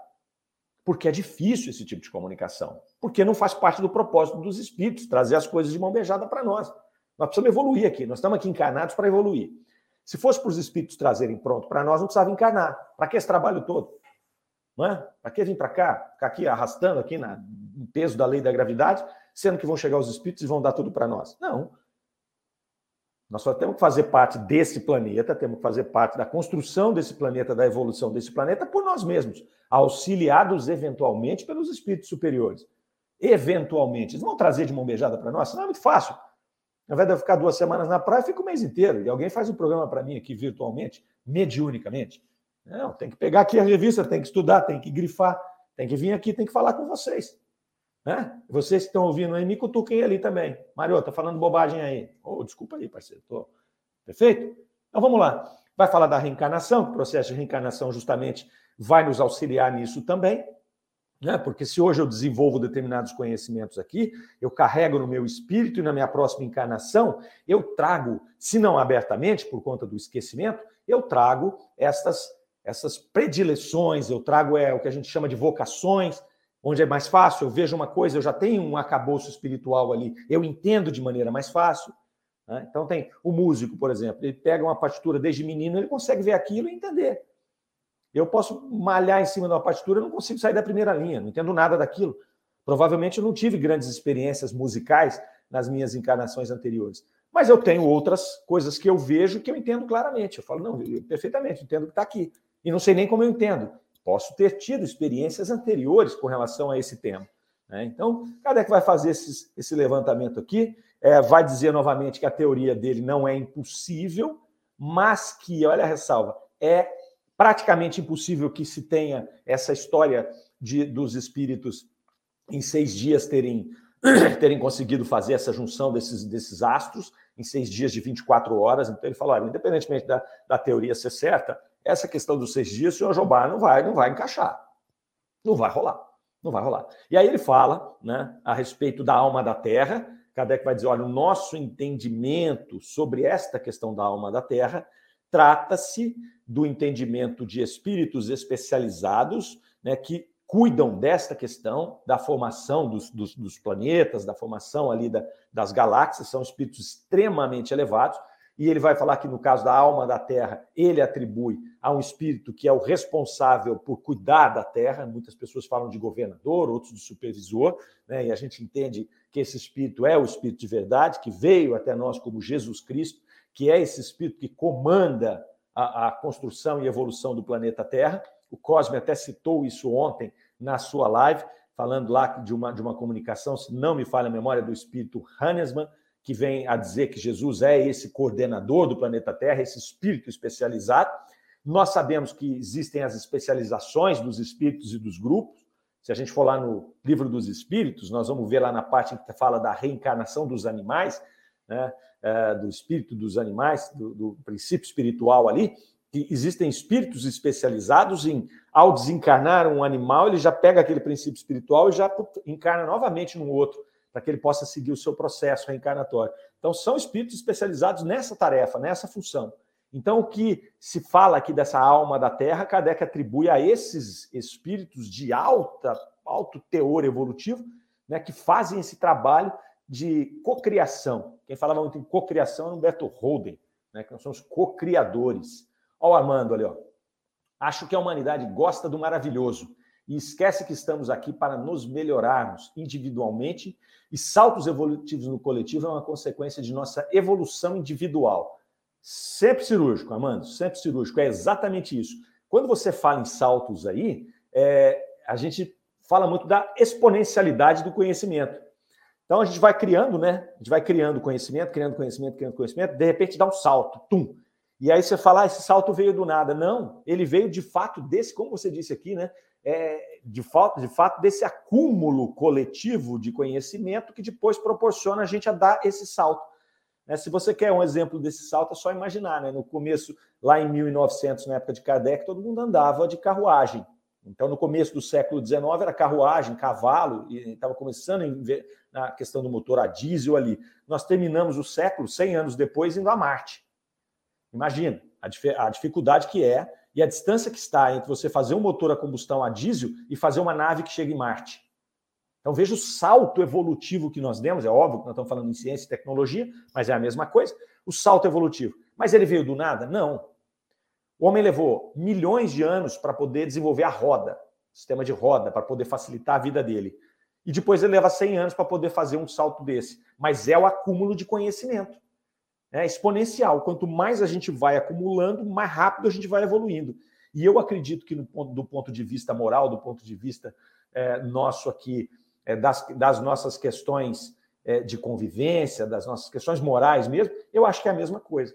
Porque é difícil esse tipo de comunicação. Porque não faz parte do propósito dos espíritos trazer as coisas de mão beijada para nós. Nós precisamos evoluir aqui. Nós estamos aqui encarnados para evoluir. Se fosse para os espíritos trazerem pronto para nós, não precisava encarnar. Para que esse trabalho todo? Não é? Para que vir para cá, ficar aqui arrastando aqui na, no peso da lei da gravidade, sendo que vão chegar os espíritos e vão dar tudo para nós? Não. Nós só temos que fazer parte desse planeta, temos que fazer parte da construção desse planeta, da evolução desse planeta por nós mesmos, auxiliados eventualmente pelos espíritos superiores. Eventualmente. Eles vão trazer de mão beijada para nós? Não é muito fácil. Ao invés de eu ficar duas semanas na praia, fico o mês inteiro. E alguém faz um programa para mim aqui virtualmente, mediunicamente. Não, tem que pegar aqui a revista, tem que estudar, tem que grifar, tem que vir aqui, tem que falar com vocês. Né? Vocês que estão ouvindo aí, me cutuquem ali também. Mário, tá falando bobagem aí. Oh, desculpa aí, parceiro. Tô... Perfeito? Então vamos lá. Vai falar da reencarnação, que o processo de reencarnação justamente vai nos auxiliar nisso também. Né? Porque se hoje eu desenvolvo determinados conhecimentos aqui, eu carrego no meu espírito e na minha próxima encarnação, eu trago, se não abertamente, por conta do esquecimento, eu trago estas essas predileções, eu trago é, o que a gente chama de vocações, onde é mais fácil, eu vejo uma coisa, eu já tenho um acabouço espiritual ali, eu entendo de maneira mais fácil. Né? Então tem o músico, por exemplo, ele pega uma partitura desde menino, ele consegue ver aquilo e entender. Eu posso malhar em cima de uma partitura, eu não consigo sair da primeira linha, não entendo nada daquilo. Provavelmente eu não tive grandes experiências musicais nas minhas encarnações anteriores. Mas eu tenho outras coisas que eu vejo que eu entendo claramente. Eu falo, não, eu perfeitamente, entendo o que está aqui. E não sei nem como eu entendo. Posso ter tido experiências anteriores com relação a esse tema. Né? Então, Kardec vai fazer esses, esse levantamento aqui, é, vai dizer novamente que a teoria dele não é impossível, mas que, olha a ressalva, é praticamente impossível que se tenha essa história de, dos espíritos em seis dias terem, terem conseguido fazer essa junção desses, desses astros, em seis dias de 24 horas. Então ele falou: olha, independentemente da, da teoria ser certa, essa questão dos seis dias, o senhor Jobá não vai, não vai encaixar. Não vai rolar. Não vai rolar. E aí ele fala né, a respeito da alma da terra. Kardec vai dizer: olha, o nosso entendimento sobre esta questão da alma da terra trata-se do entendimento de espíritos especializados né, que cuidam desta questão da formação dos, dos, dos planetas, da formação ali da, das galáxias, são espíritos extremamente elevados e ele vai falar que no caso da alma da Terra, ele atribui a um espírito que é o responsável por cuidar da Terra. Muitas pessoas falam de governador, outros de supervisor, né? e a gente entende que esse espírito é o espírito de verdade, que veio até nós como Jesus Cristo, que é esse espírito que comanda a, a construção e evolução do planeta Terra. O Cosme até citou isso ontem na sua live, falando lá de uma, de uma comunicação, se não me falha a memória, do espírito Hannesmann, que vem a dizer que Jesus é esse coordenador do planeta Terra, esse espírito especializado. Nós sabemos que existem as especializações dos espíritos e dos grupos. Se a gente for lá no livro dos espíritos, nós vamos ver lá na parte que fala da reencarnação dos animais, né, é, do espírito dos animais, do, do princípio espiritual ali, que existem espíritos especializados em, ao desencarnar um animal, ele já pega aquele princípio espiritual e já encarna novamente no outro para que ele possa seguir o seu processo reencarnatório. Então, são espíritos especializados nessa tarefa, nessa função. Então, o que se fala aqui dessa alma da Terra, Kardec atribui a esses espíritos de alta, alto teor evolutivo, né, que fazem esse trabalho de cocriação. Quem falava muito em cocriação é Humberto Holden, né, que nós somos cocriadores. Olha o Armando ali, ó. Acho que a humanidade gosta do maravilhoso e esquece que estamos aqui para nos melhorarmos individualmente e saltos evolutivos no coletivo é uma consequência de nossa evolução individual. Sempre cirúrgico, Amando, sempre cirúrgico. É exatamente isso. Quando você fala em saltos aí, é, a gente fala muito da exponencialidade do conhecimento. Então a gente vai criando, né? A gente vai criando conhecimento, criando conhecimento, criando conhecimento, de repente dá um salto, tum. E aí você fala, ah, esse salto veio do nada. Não, ele veio de fato desse, como você disse aqui, né? É, de, fato, de fato desse acúmulo coletivo de conhecimento que depois proporciona a gente a dar esse salto. Né? Se você quer um exemplo desse salto, é só imaginar. Né? No começo, lá em 1900, na época de Kardec, todo mundo andava de carruagem. Então, no começo do século XIX, era carruagem, cavalo, e estava começando na questão do motor a diesel ali. Nós terminamos o século, 100 anos depois, indo a Marte. Imagina a, a dificuldade que é e a distância que está entre você fazer um motor a combustão a diesel e fazer uma nave que chega em Marte. Então veja o salto evolutivo que nós demos, é óbvio que nós estamos falando em ciência e tecnologia, mas é a mesma coisa, o salto evolutivo. Mas ele veio do nada? Não. O homem levou milhões de anos para poder desenvolver a roda, sistema de roda, para poder facilitar a vida dele. E depois ele leva 100 anos para poder fazer um salto desse. Mas é o acúmulo de conhecimento é exponencial. Quanto mais a gente vai acumulando, mais rápido a gente vai evoluindo. E eu acredito que, no, do ponto de vista moral, do ponto de vista é, nosso aqui, é, das, das, nossas questões é, de convivência, das nossas questões morais mesmo, eu acho que é a mesma coisa.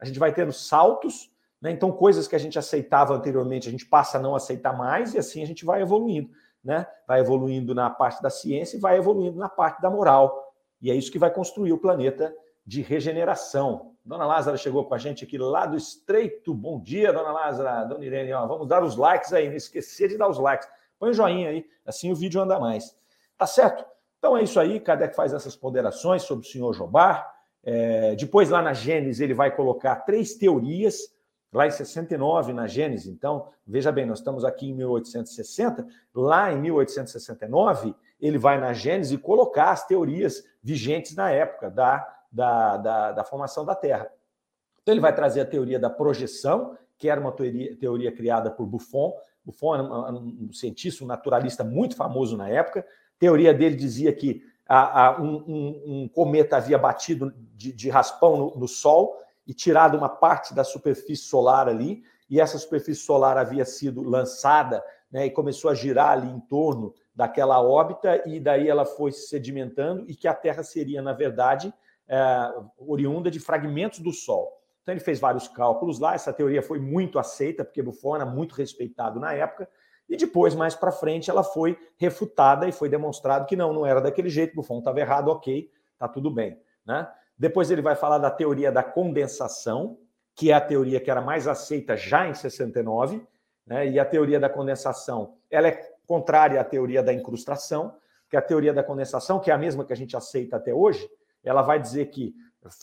A gente vai tendo saltos, né? então coisas que a gente aceitava anteriormente, a gente passa a não aceitar mais, e assim a gente vai evoluindo. Né? Vai evoluindo na parte da ciência e vai evoluindo na parte da moral. E é isso que vai construir o planeta de regeneração. Dona Lázara chegou com a gente aqui lá do Estreito. Bom dia, Dona Lázara, Dona Irene. Ó, vamos dar os likes aí, não esquecer de dar os likes. Põe o um joinha aí, assim o vídeo anda mais. Tá certo? Então é isso aí, Kardec faz essas ponderações sobre o senhor Jobar. É, depois, lá na Gênesis, ele vai colocar três teorias lá em 69, na Gênesis. Então, veja bem, nós estamos aqui em 1860, lá em 1869, ele vai na Gênesis colocar as teorias vigentes na época da, da, da, da formação da Terra. Então, ele vai trazer a teoria da projeção, que era uma teoria, teoria criada por Buffon. Buffon era um, um, cientista, um naturalista muito famoso na época. A teoria dele dizia que a, a, um, um, cometa havia batido de, de raspão no, no Sol e tirado uma parte da superfície solar ali, e essa superfície solar havia sido lançada né, e começou a girar ali em torno daquela órbita, e daí ela foi se sedimentando, e que a Terra seria, na verdade, é, oriunda de fragmentos do Sol. Então ele fez vários cálculos lá, essa teoria foi muito aceita, porque Buffon era muito respeitado na época, e depois, mais para frente, ela foi refutada e foi demonstrado que não, não era daquele jeito, Buffon estava errado, ok, tá tudo bem. Né? Depois ele vai falar da teoria da condensação, que é a teoria que era mais aceita já em 69, né? e a teoria da condensação ela é contrária à teoria da incrustação, que a teoria da condensação, que é a mesma que a gente aceita até hoje, ela vai dizer que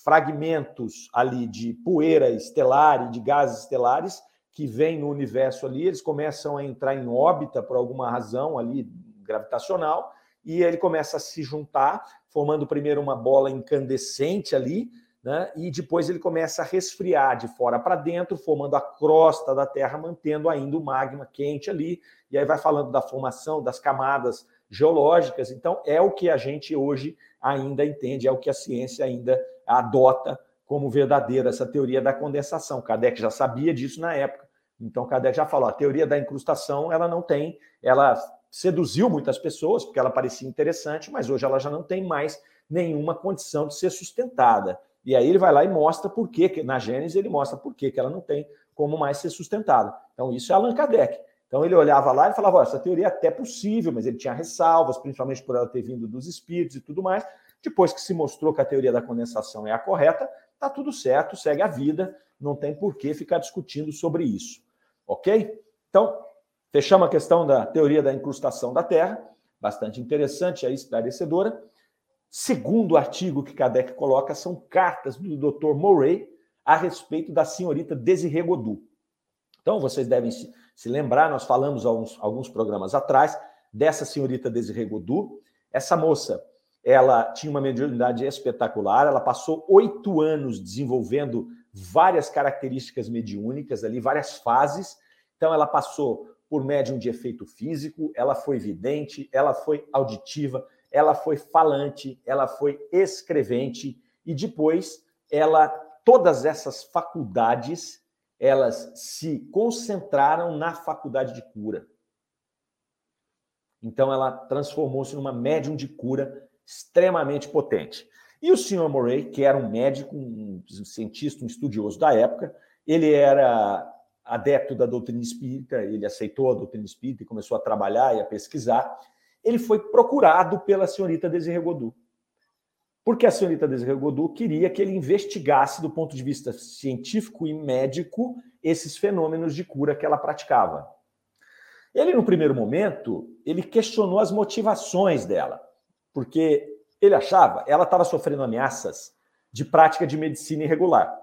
fragmentos ali de poeira estelar e de gases estelares que vêm no universo ali, eles começam a entrar em órbita por alguma razão ali gravitacional, e ele começa a se juntar, formando primeiro uma bola incandescente ali, né? e depois ele começa a resfriar de fora para dentro, formando a crosta da Terra, mantendo ainda o magma quente ali, e aí vai falando da formação das camadas geológicas. Então, é o que a gente hoje ainda entende, é o que a ciência ainda adota como verdadeira, essa teoria da condensação. Kardec já sabia disso na época. Então, Kardec já falou: a teoria da incrustação ela não tem, ela seduziu muitas pessoas, porque ela parecia interessante, mas hoje ela já não tem mais nenhuma condição de ser sustentada. E aí ele vai lá e mostra por que, na Gênesis, ele mostra por que ela não tem como mais ser sustentada. Então, isso é Allan Kardec. Então, ele olhava lá e falava: essa teoria é até possível, mas ele tinha ressalvas, principalmente por ela ter vindo dos espíritos e tudo mais. Depois que se mostrou que a teoria da condensação é a correta, tá tudo certo, segue a vida, não tem por que ficar discutindo sobre isso. Ok? Então, Fechamos a questão da teoria da incrustação da Terra, bastante interessante e esclarecedora. Segundo artigo que Kardec coloca são cartas do Dr. Murray a respeito da senhorita Desirê Godou. Então, vocês devem se, lembrar, nós falamos alguns, alguns programas atrás dessa senhorita Desirê Godou. Essa moça, ela tinha uma mediunidade espetacular, ela passou oito anos desenvolvendo várias características mediúnicas ali, várias fases. Então, ela passou por médium de efeito físico, ela foi vidente, ela foi auditiva, ela foi falante, ela foi escrevente e depois ela todas essas faculdades elas se concentraram na faculdade de cura. Então ela transformou-se numa médium de cura extremamente potente. E o Sr. Murray, que era um médico, um cientista, um estudioso da época, ele era adepto da doutrina espírita, ele aceitou a doutrina espírita e começou a trabalhar e a pesquisar. Ele foi procurado pela senhorita Desirê. Porque a senhorita Desirê Godou queria que ele investigasse, do ponto de vista científico e médico, esses fenômenos de cura que ela praticava. Ele, no primeiro momento, ele questionou as motivações dela, porque ele achava ela estava sofrendo ameaças de prática de medicina irregular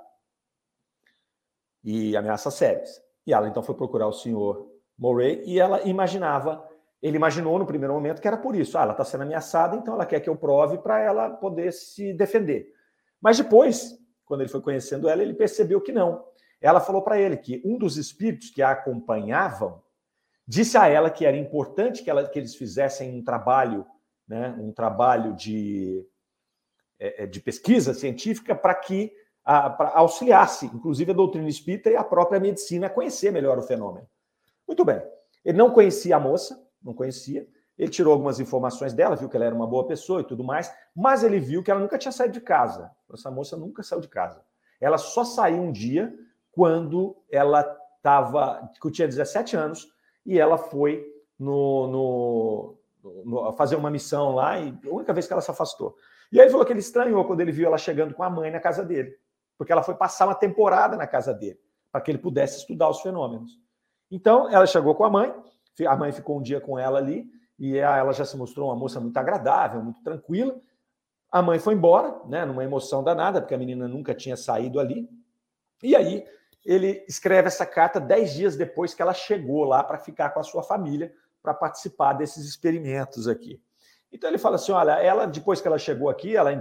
e ameaças sérias. E ela então foi procurar o senhor Murray e ela imaginava, ele imaginou no primeiro momento que era por isso. Ah, ela está sendo ameaçada, então ela quer que eu prove para ela poder se defender. Mas depois, quando ele foi conhecendo ela, ele percebeu que não. Ela falou para ele que um dos espíritos que a acompanhavam disse a ela que era importante que, ela, que eles fizessem um trabalho, né, um trabalho de, é, é de pesquisa científica para que para auxiliar-se, inclusive a doutrina espírita e a própria medicina, a conhecer melhor o fenômeno. Muito bem. Ele não conhecia a moça, não conhecia. Ele tirou algumas informações dela, viu que ela era uma boa pessoa e tudo mais, mas ele viu que ela nunca tinha saído de casa. Essa moça nunca saiu de casa. Ela só saiu um dia quando ela estava, que tinha 17 anos, e ela foi no, no, no, fazer uma missão lá, e a única vez que ela se afastou. E aí falou que ele estranhou quando ele viu ela chegando com a mãe na casa dele porque ela foi passar uma temporada na casa dele, para que ele pudesse estudar os fenômenos. Então, ela chegou com a mãe, a mãe ficou um dia com ela ali, e ela já se mostrou uma moça muito agradável, muito tranquila. A mãe foi embora, né, numa emoção danada, porque a menina nunca tinha saído ali. E aí ele escreve essa carta dez dias depois que ela chegou lá para ficar com a sua família, para participar desses experimentos aqui. Então ele fala assim: olha, ela, depois que ela chegou aqui, ela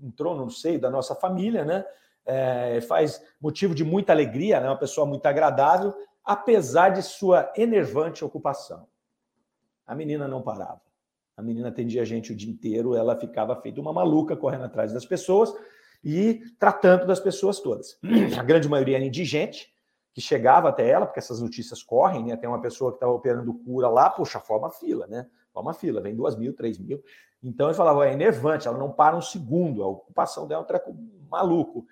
entrou no seio da nossa família, né? É, faz motivo de muita alegria, né? Uma pessoa muito agradável, apesar de sua enervante ocupação. A menina não parava. A menina atendia a gente o dia inteiro, ela ficava feita uma maluca correndo atrás das pessoas e tratando das pessoas todas. A grande maioria era indigente, que chegava até ela, porque essas notícias correm, né? Tem uma pessoa que estava operando cura lá, puxa, forma fila, né? Forma fila, vem duas mil, três mil. Então ele falava, é enervante, ela não para um segundo, a ocupação dela é um treco maluco.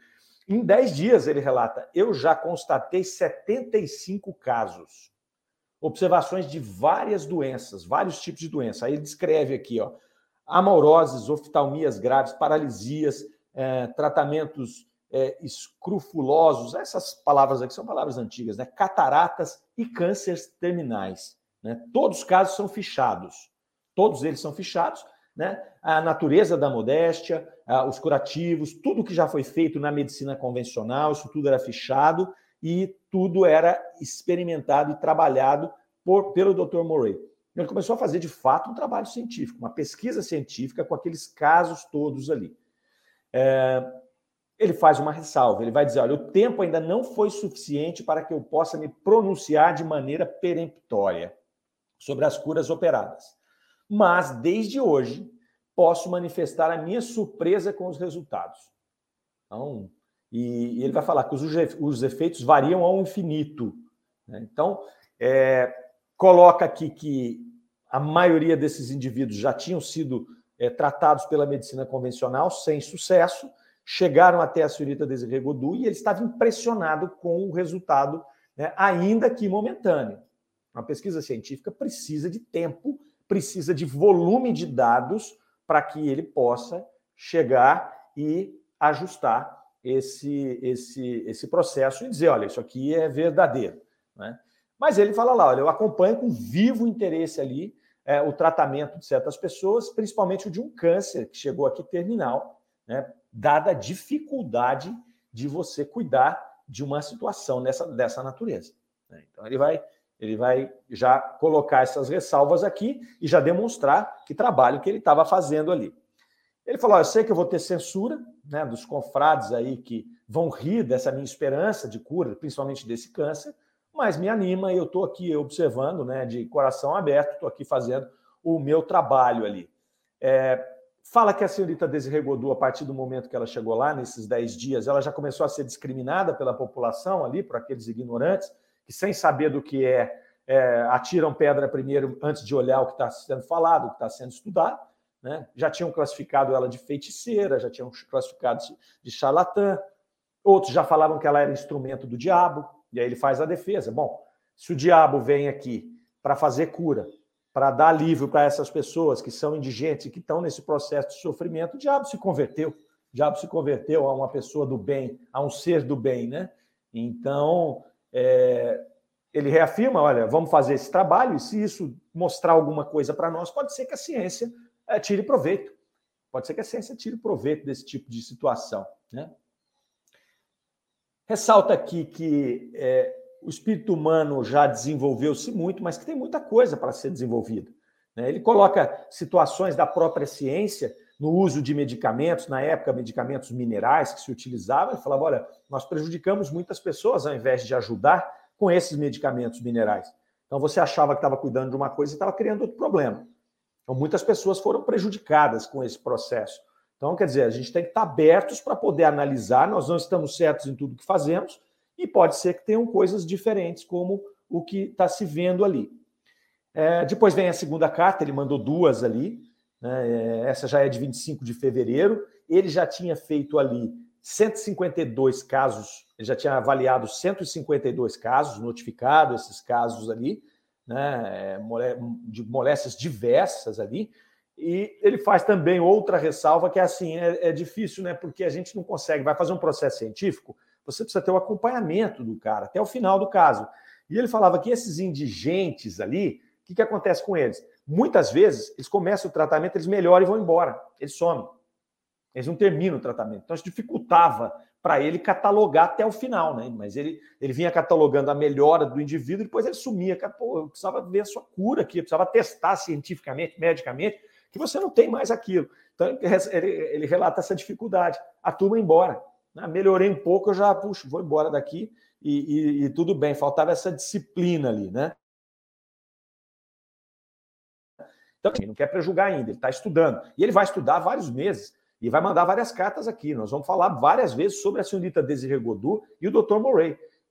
Em dez dias, ele relata, eu já constatei 75 casos. Observações de várias doenças, vários tipos de doença. Aí ele descreve aqui, ó, amauroses, oftalmias graves, paralisias, é, tratamentos é, escrufulosos, essas palavras aqui são palavras antigas, né? Cataratas e cânceres terminais. Né? Todos os casos são fichados. Todos eles são fichados. Né? A natureza da modéstia, os curativos, tudo que já foi feito na medicina convencional, isso tudo era fichado e tudo era experimentado e trabalhado por, pelo Dr. Murray. Ele começou a fazer, de fato, um trabalho científico, uma pesquisa científica com aqueles casos todos ali. É, ele faz uma ressalva, ele vai dizer: olha, o tempo ainda não foi suficiente para que eu possa me pronunciar de maneira peremptória sobre as curas operadas. Mas, desde hoje, posso manifestar a minha surpresa com os resultados. Então, e, ele vai falar que os, os efeitos variam ao infinito. Né? Então, é, coloca aqui que a maioria desses indivíduos já tinham sido é, tratados pela medicina convencional sem sucesso, chegaram até a senhorita Desirê Godu e ele estava impressionado com o resultado, né, ainda que momentâneo. Uma pesquisa científica precisa de tempo, precisa de volume de dados para que ele possa chegar e ajustar esse, esse, esse processo e dizer, olha, isso aqui é verdadeiro. Né? Mas ele fala lá, olha, eu acompanho com vivo interesse ali é, o tratamento de certas pessoas, principalmente o de um câncer que chegou aqui terminal, né, dada a dificuldade de você cuidar de uma situação dessa, dessa natureza. Né? Então, ele vai, ele vai já colocar essas ressalvas aqui e já demonstrar que trabalho que ele estava fazendo ali. Ele falou: Eu sei que eu vou ter censura né, dos confrades aí que vão rir dessa minha esperança de cura, principalmente desse câncer, mas me anima e eu estou aqui observando, né, de coração aberto, estou aqui fazendo o meu trabalho ali. É, fala que a senhorita Desirê Godot, a partir do momento que ela chegou lá, nesses 10 dias, ela já começou a ser discriminada pela população ali, por aqueles ignorantes, que sem saber do que é, é atiram pedra primeiro antes de olhar o que está sendo falado, o que está sendo estudado. Né? Já tinham classificado ela de feiticeira, já tinham classificado de charlatã, outros já falavam que ela era instrumento do diabo, e aí ele faz a defesa. Bom, se o diabo vem aqui para fazer cura, para dar alívio para essas pessoas que são indigentes e que estão nesse processo de sofrimento, o diabo se converteu. O diabo se converteu a uma pessoa do bem, a um ser do bem, né? Então, é, ele reafirma: olha, vamos fazer esse trabalho, e se isso mostrar alguma coisa para nós, pode ser que a ciência é, tire proveito. Pode ser que a ciência tire proveito desse tipo de situação. Né? Ressalta aqui que é, o espírito humano já desenvolveu-se muito, mas que tem muita coisa para ser desenvolvida. Né? Ele coloca situações da própria ciência no uso de medicamentos, na época, medicamentos minerais que se utilizavam. Ele falava: olha, nós prejudicamos muitas pessoas ao invés de ajudar com esses medicamentos minerais. Então você achava que estava cuidando de uma coisa e estava criando outro problema. Então muitas pessoas foram prejudicadas com esse processo. Então, quer dizer, a gente tem que estar abertos para poder analisar, nós não estamos certos em tudo que fazemos, e pode ser que tenham coisas diferentes, como o que está se vendo ali. É, depois vem a segunda carta, ele mandou duas ali, né, é, essa já é de 25 de fevereiro, ele já tinha feito ali 152 casos, ele já tinha avaliado 152 casos, notificado esses casos ali, né, é, de moléstias diversas ali, e ele faz também outra ressalva que é assim, é, é, difícil, né? Porque a gente não consegue, vai fazer um processo científico, você precisa ter o acompanhamento do cara até o final do caso. E ele falava que esses indigentes ali, o que, que acontece com eles? Muitas vezes eles começam o tratamento, eles melhoram e vão embora, eles somem. Eles não terminam o tratamento. Então isso dificultava para ele catalogar até o final, né? Mas ele, ele vinha catalogando a melhora do indivíduo, depois ele sumia. Pô, eu precisava ver a sua cura aqui, eu precisava testar cientificamente, medicamente, que você não tem mais aquilo. Então ele, ele relata essa dificuldade. A turma embora. Ah, melhorei um pouco, eu já, puxo, vou embora daqui e, e, e tudo bem. Faltava essa disciplina ali, né? Então, ele não quer prejugar ainda, ele está estudando. E ele vai estudar vários meses e vai mandar várias cartas aqui. Nós vamos falar várias vezes sobre a senhorita Desiree Godot e o Dr.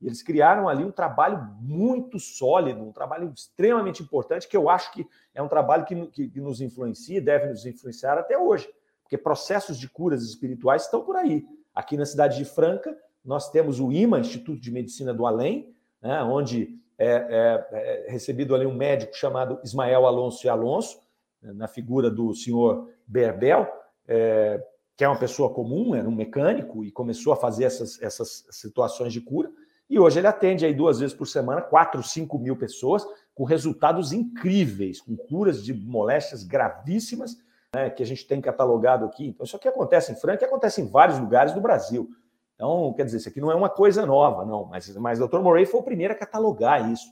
E eles criaram ali um trabalho muito sólido, um trabalho extremamente importante, que eu acho que é um trabalho que, que, que nos influencia e deve nos influenciar até hoje. Porque processos de curas espirituais estão por aí. Aqui na cidade de Franca, nós temos o IMA, Instituto de Medicina do Além, né, onde é, é, é, recebido ali um médico chamado Ismael Alonso e Alonso, né, na figura do senhor Berbel, é, que é uma pessoa comum, era um mecânico e começou a fazer essas, essas situações de cura. E hoje ele atende aí duas vezes por semana, 4, 5 mil pessoas, com resultados incríveis, com curas de moléstias gravíssimas, né, que a gente tem catalogado aqui. Então, isso aqui acontece em Franca e acontece em vários lugares do Brasil. Então, quer dizer, isso aqui não é uma coisa nova, não, mas, mas o Dr. Morey foi o primeiro a catalogar isso.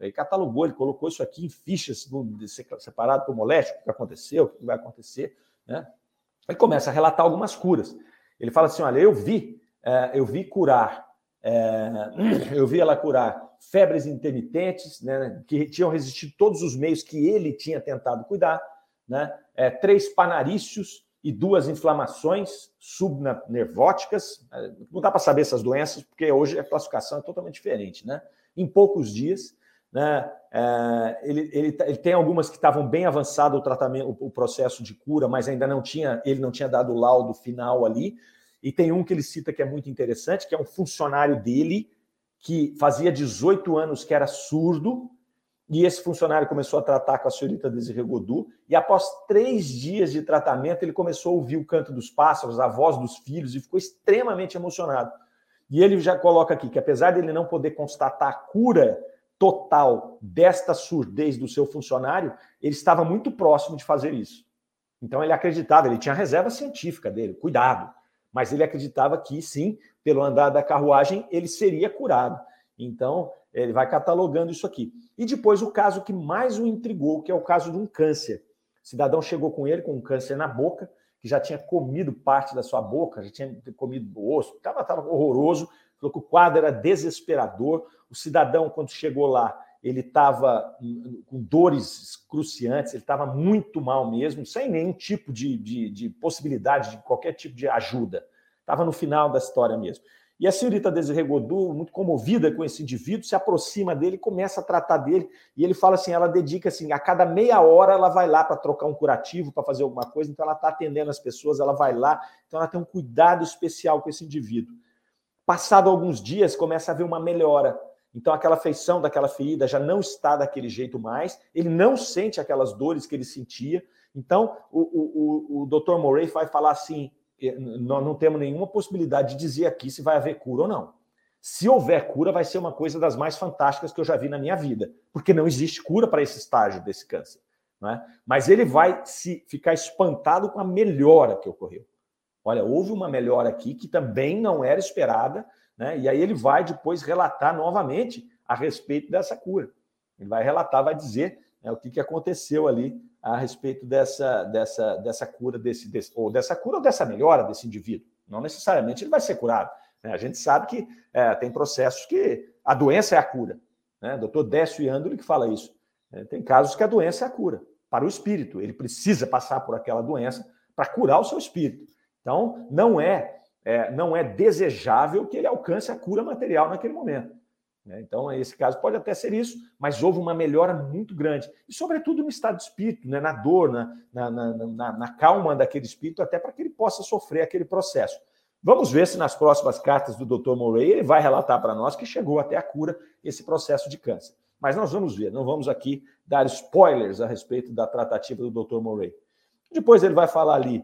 Ele catalogou, ele colocou isso aqui em fichas separado por moléstia, o que aconteceu, o que vai acontecer. Né? Ele começa a relatar algumas curas. Ele fala assim: olha, eu vi, é, eu vi curar, é, eu vi ela curar febres intermitentes, né, que tinham resistido todos os meios que ele tinha tentado cuidar, né, é, três panarícios e duas inflamações subnervóticas. Não dá para saber essas doenças, porque hoje a classificação é totalmente diferente. Né? Em poucos dias, né? É, ele, ele, ele, tem algumas que estavam bem avançado o tratamento, o, processo de cura, mas ainda não tinha, ele não tinha dado o laudo final ali. E tem um que ele cita que é muito interessante, que é um funcionário dele que fazia 18 anos que era surdo, e esse funcionário começou a tratar com a senhorita Desirê Godot, e após três dias de tratamento, ele começou a ouvir o canto dos pássaros, a voz dos filhos, e ficou extremamente emocionado. E ele já coloca aqui que, apesar de ele não poder constatar a cura total desta surdez do seu funcionário, ele estava muito próximo de fazer isso. Então ele acreditava, ele tinha a reserva científica dele, cuidado, mas ele acreditava que sim, pelo andar da carruagem, ele seria curado. Então, ele vai catalogando isso aqui. E depois o caso que mais o intrigou, que é o caso de um câncer. O cidadão chegou com ele com um câncer na boca, que já tinha comido parte da sua boca, já tinha comido osso, estava horroroso, falou que o quadro era desesperador. O cidadão, quando chegou lá, ele estava com dores excruciantes, ele estava muito mal mesmo, sem nenhum tipo de, de, de possibilidade de qualquer tipo de ajuda. Estava no final da história mesmo. E a senhorita Desirê Godot, muito comovida com esse indivíduo, se aproxima dele, começa a tratar dele, e ele fala assim, ela dedica assim, a cada meia hora ela vai lá para trocar um curativo, para fazer alguma coisa, então ela está atendendo as pessoas, ela vai lá, então ela tem um cuidado especial com esse indivíduo. Passado alguns dias, começa a haver uma melhora. Então, aquela feição daquela ferida já não está daquele jeito mais, ele não sente aquelas dores que ele sentia. Então, o, o, o, o Dr. Morey vai falar assim: nós não temos nenhuma possibilidade de dizer aqui se vai haver cura ou não. Se houver cura, vai ser uma coisa das mais fantásticas que eu já vi na minha vida, porque não existe cura para esse estágio desse câncer. É? Mas ele vai se ficar espantado com a melhora que ocorreu. Olha, houve uma melhora aqui que também não era esperada, né? E aí ele vai depois relatar novamente a respeito dessa cura. Ele vai relatar, vai dizer né, o que, que aconteceu ali a respeito dessa, dessa, dessa cura, desse, desse, ou dessa cura ou dessa melhora desse indivíduo. Não necessariamente ele vai ser curado. Né? A gente sabe que é, tem processos que a doença é a cura. Né? Doutor Décio Yandoli que fala isso. É, tem casos que a doença é a cura para o espírito. Ele precisa passar por aquela doença para curar o seu espírito. Então, não é, é, não é desejável que ele alcance a cura material naquele momento. Né? Então, esse caso pode até ser isso, mas houve uma melhora muito grande. E, sobretudo, no estado de espírito, né? na dor, na, na, na, na calma daquele espírito, até para que ele possa sofrer aquele processo. Vamos ver se nas próximas cartas do Dr. Morey ele vai relatar para nós que chegou até a cura esse processo de câncer. Mas nós vamos ver, não vamos aqui dar spoilers a respeito da tratativa do Dr. Morey. Depois ele vai falar ali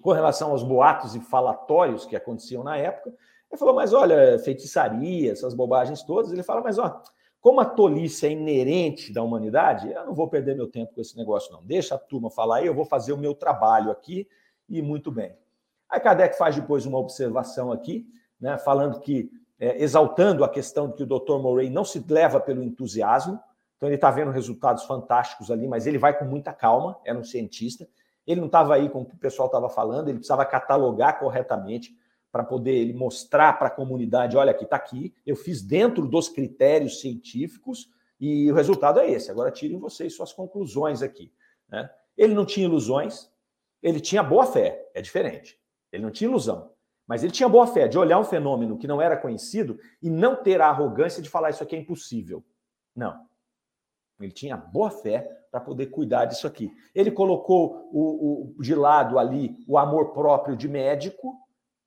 com relação aos boatos e falatórios que aconteciam na época. Ele falou, mas olha, feitiçaria, essas bobagens todas. Ele fala, mas ó, como a tolice é inerente da humanidade, eu não vou perder meu tempo com esse negócio, não. Deixa a turma falar aí, eu vou fazer o meu trabalho aqui e muito bem. Aí Kardec faz depois uma observação aqui, né, falando que, é, exaltando a questão de que o Dr. Murray não se leva pelo entusiasmo, então ele está vendo resultados fantásticos ali, mas ele vai com muita calma, era um cientista, ele não estava aí com o que o pessoal estava falando, ele precisava catalogar corretamente para poder ele mostrar para a comunidade, olha aqui, está aqui, eu fiz dentro dos critérios científicos e o resultado é esse. Agora tirem vocês suas conclusões aqui. Né? Ele não tinha ilusões, ele tinha boa fé, é diferente. Ele não tinha ilusão, mas ele tinha boa fé de olhar um fenômeno que não era conhecido e não ter a arrogância de falar isso aqui é impossível. Não. Ele tinha boa fé para poder cuidar disso aqui. Ele colocou o, o, de lado ali o amor próprio de médico,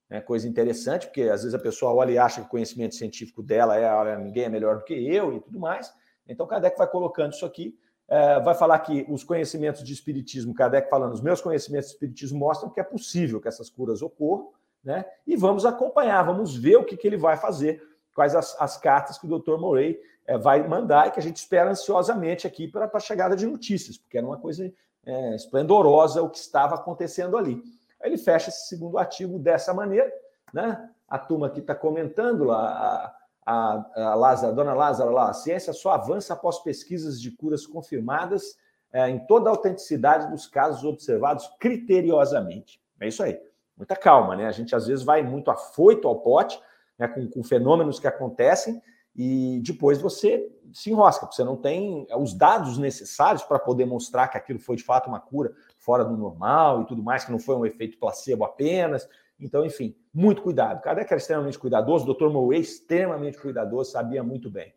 né, coisa interessante, porque às vezes a pessoa olha e acha que o conhecimento científico dela é ninguém é melhor do que eu e tudo mais. Então, Kardec vai colocando isso aqui, é, vai falar que os conhecimentos de espiritismo, Kardec falando, os meus conhecimentos de espiritismo mostram que é possível que essas curas ocorram, né? E vamos acompanhar, vamos ver o que, que ele vai fazer, quais as, as cartas que o Dr. Morey é, vai mandar e que a gente espera ansiosamente aqui para a chegada de notícias, porque era uma coisa é, esplendorosa o que estava acontecendo ali. Ele fecha esse segundo artigo dessa maneira, né? A turma que está comentando lá, a, a, Lázara, a dona Lázara lá, a ciência só avança após pesquisas de curas confirmadas é, em toda a autenticidade dos casos observados criteriosamente. É isso aí. Muita calma, né? A gente às vezes vai muito afoito ao pote, né, com, com fenômenos que acontecem, e depois você se enrosca, porque você não tem os dados necessários para poder mostrar que aquilo foi de fato uma cura fora do normal e tudo mais, que não foi um efeito placebo apenas. Então, enfim, muito cuidado. Kardec era extremamente cuidadoso, o Dr. Moe extremamente cuidadoso, sabia muito bem.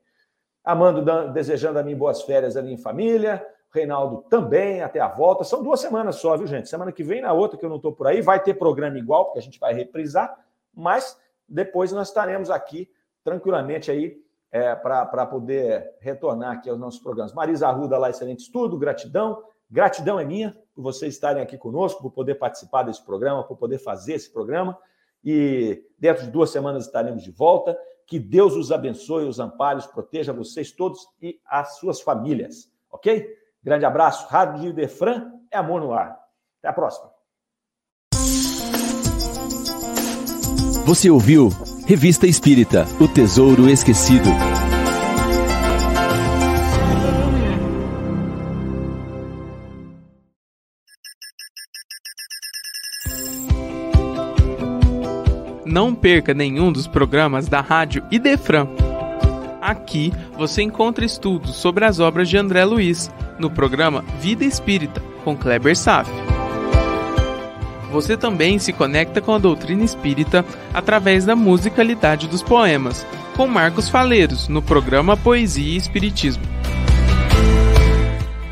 Amando, desejando a mim boas férias ali em família. Reinaldo também, até a volta. São duas semanas só, viu, gente? Semana que vem, na outra, que eu não estou por aí, vai ter programa igual, porque a gente vai reprisar, mas depois nós estaremos aqui tranquilamente aí é, para poder retornar aqui aos nossos programas. Marisa Arruda lá, excelente estudo, gratidão. Gratidão é minha por vocês estarem aqui conosco, por poder participar desse programa, por poder fazer esse programa. E dentro de duas semanas estaremos de volta. Que Deus os abençoe, os ampare, os proteja vocês todos e as suas famílias. Ok? Grande abraço. Rádio Defran é amor no ar. Até a próxima. Você ouviu Revista Espírita O Tesouro Esquecido. Não perca nenhum dos programas da Rádio Idefran. Aqui você encontra estudos sobre as obras de André Luiz, no programa Vida Espírita, com Kleber Saf. Você também se conecta com a doutrina espírita através da musicalidade dos poemas, com Marcos Faleiros, no programa Poesia e Espiritismo.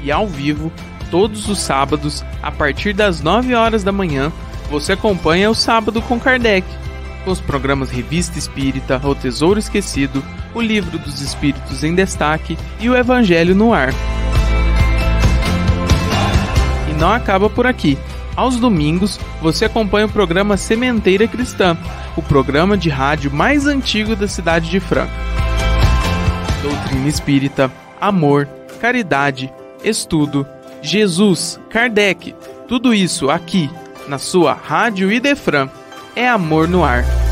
E ao vivo, todos os sábados, a partir das 9 horas da manhã, você acompanha o Sábado com Kardec, com os programas Revista Espírita, O Tesouro Esquecido, O Livro dos Espíritos em Destaque e o Evangelho no Ar. E não acaba por aqui. Aos domingos, você acompanha o programa Sementeira Cristã, o programa de rádio mais antigo da cidade de Franca. Doutrina espírita, amor, caridade, estudo, Jesus, Kardec, tudo isso aqui, na sua Rádio Idefran. É amor no ar.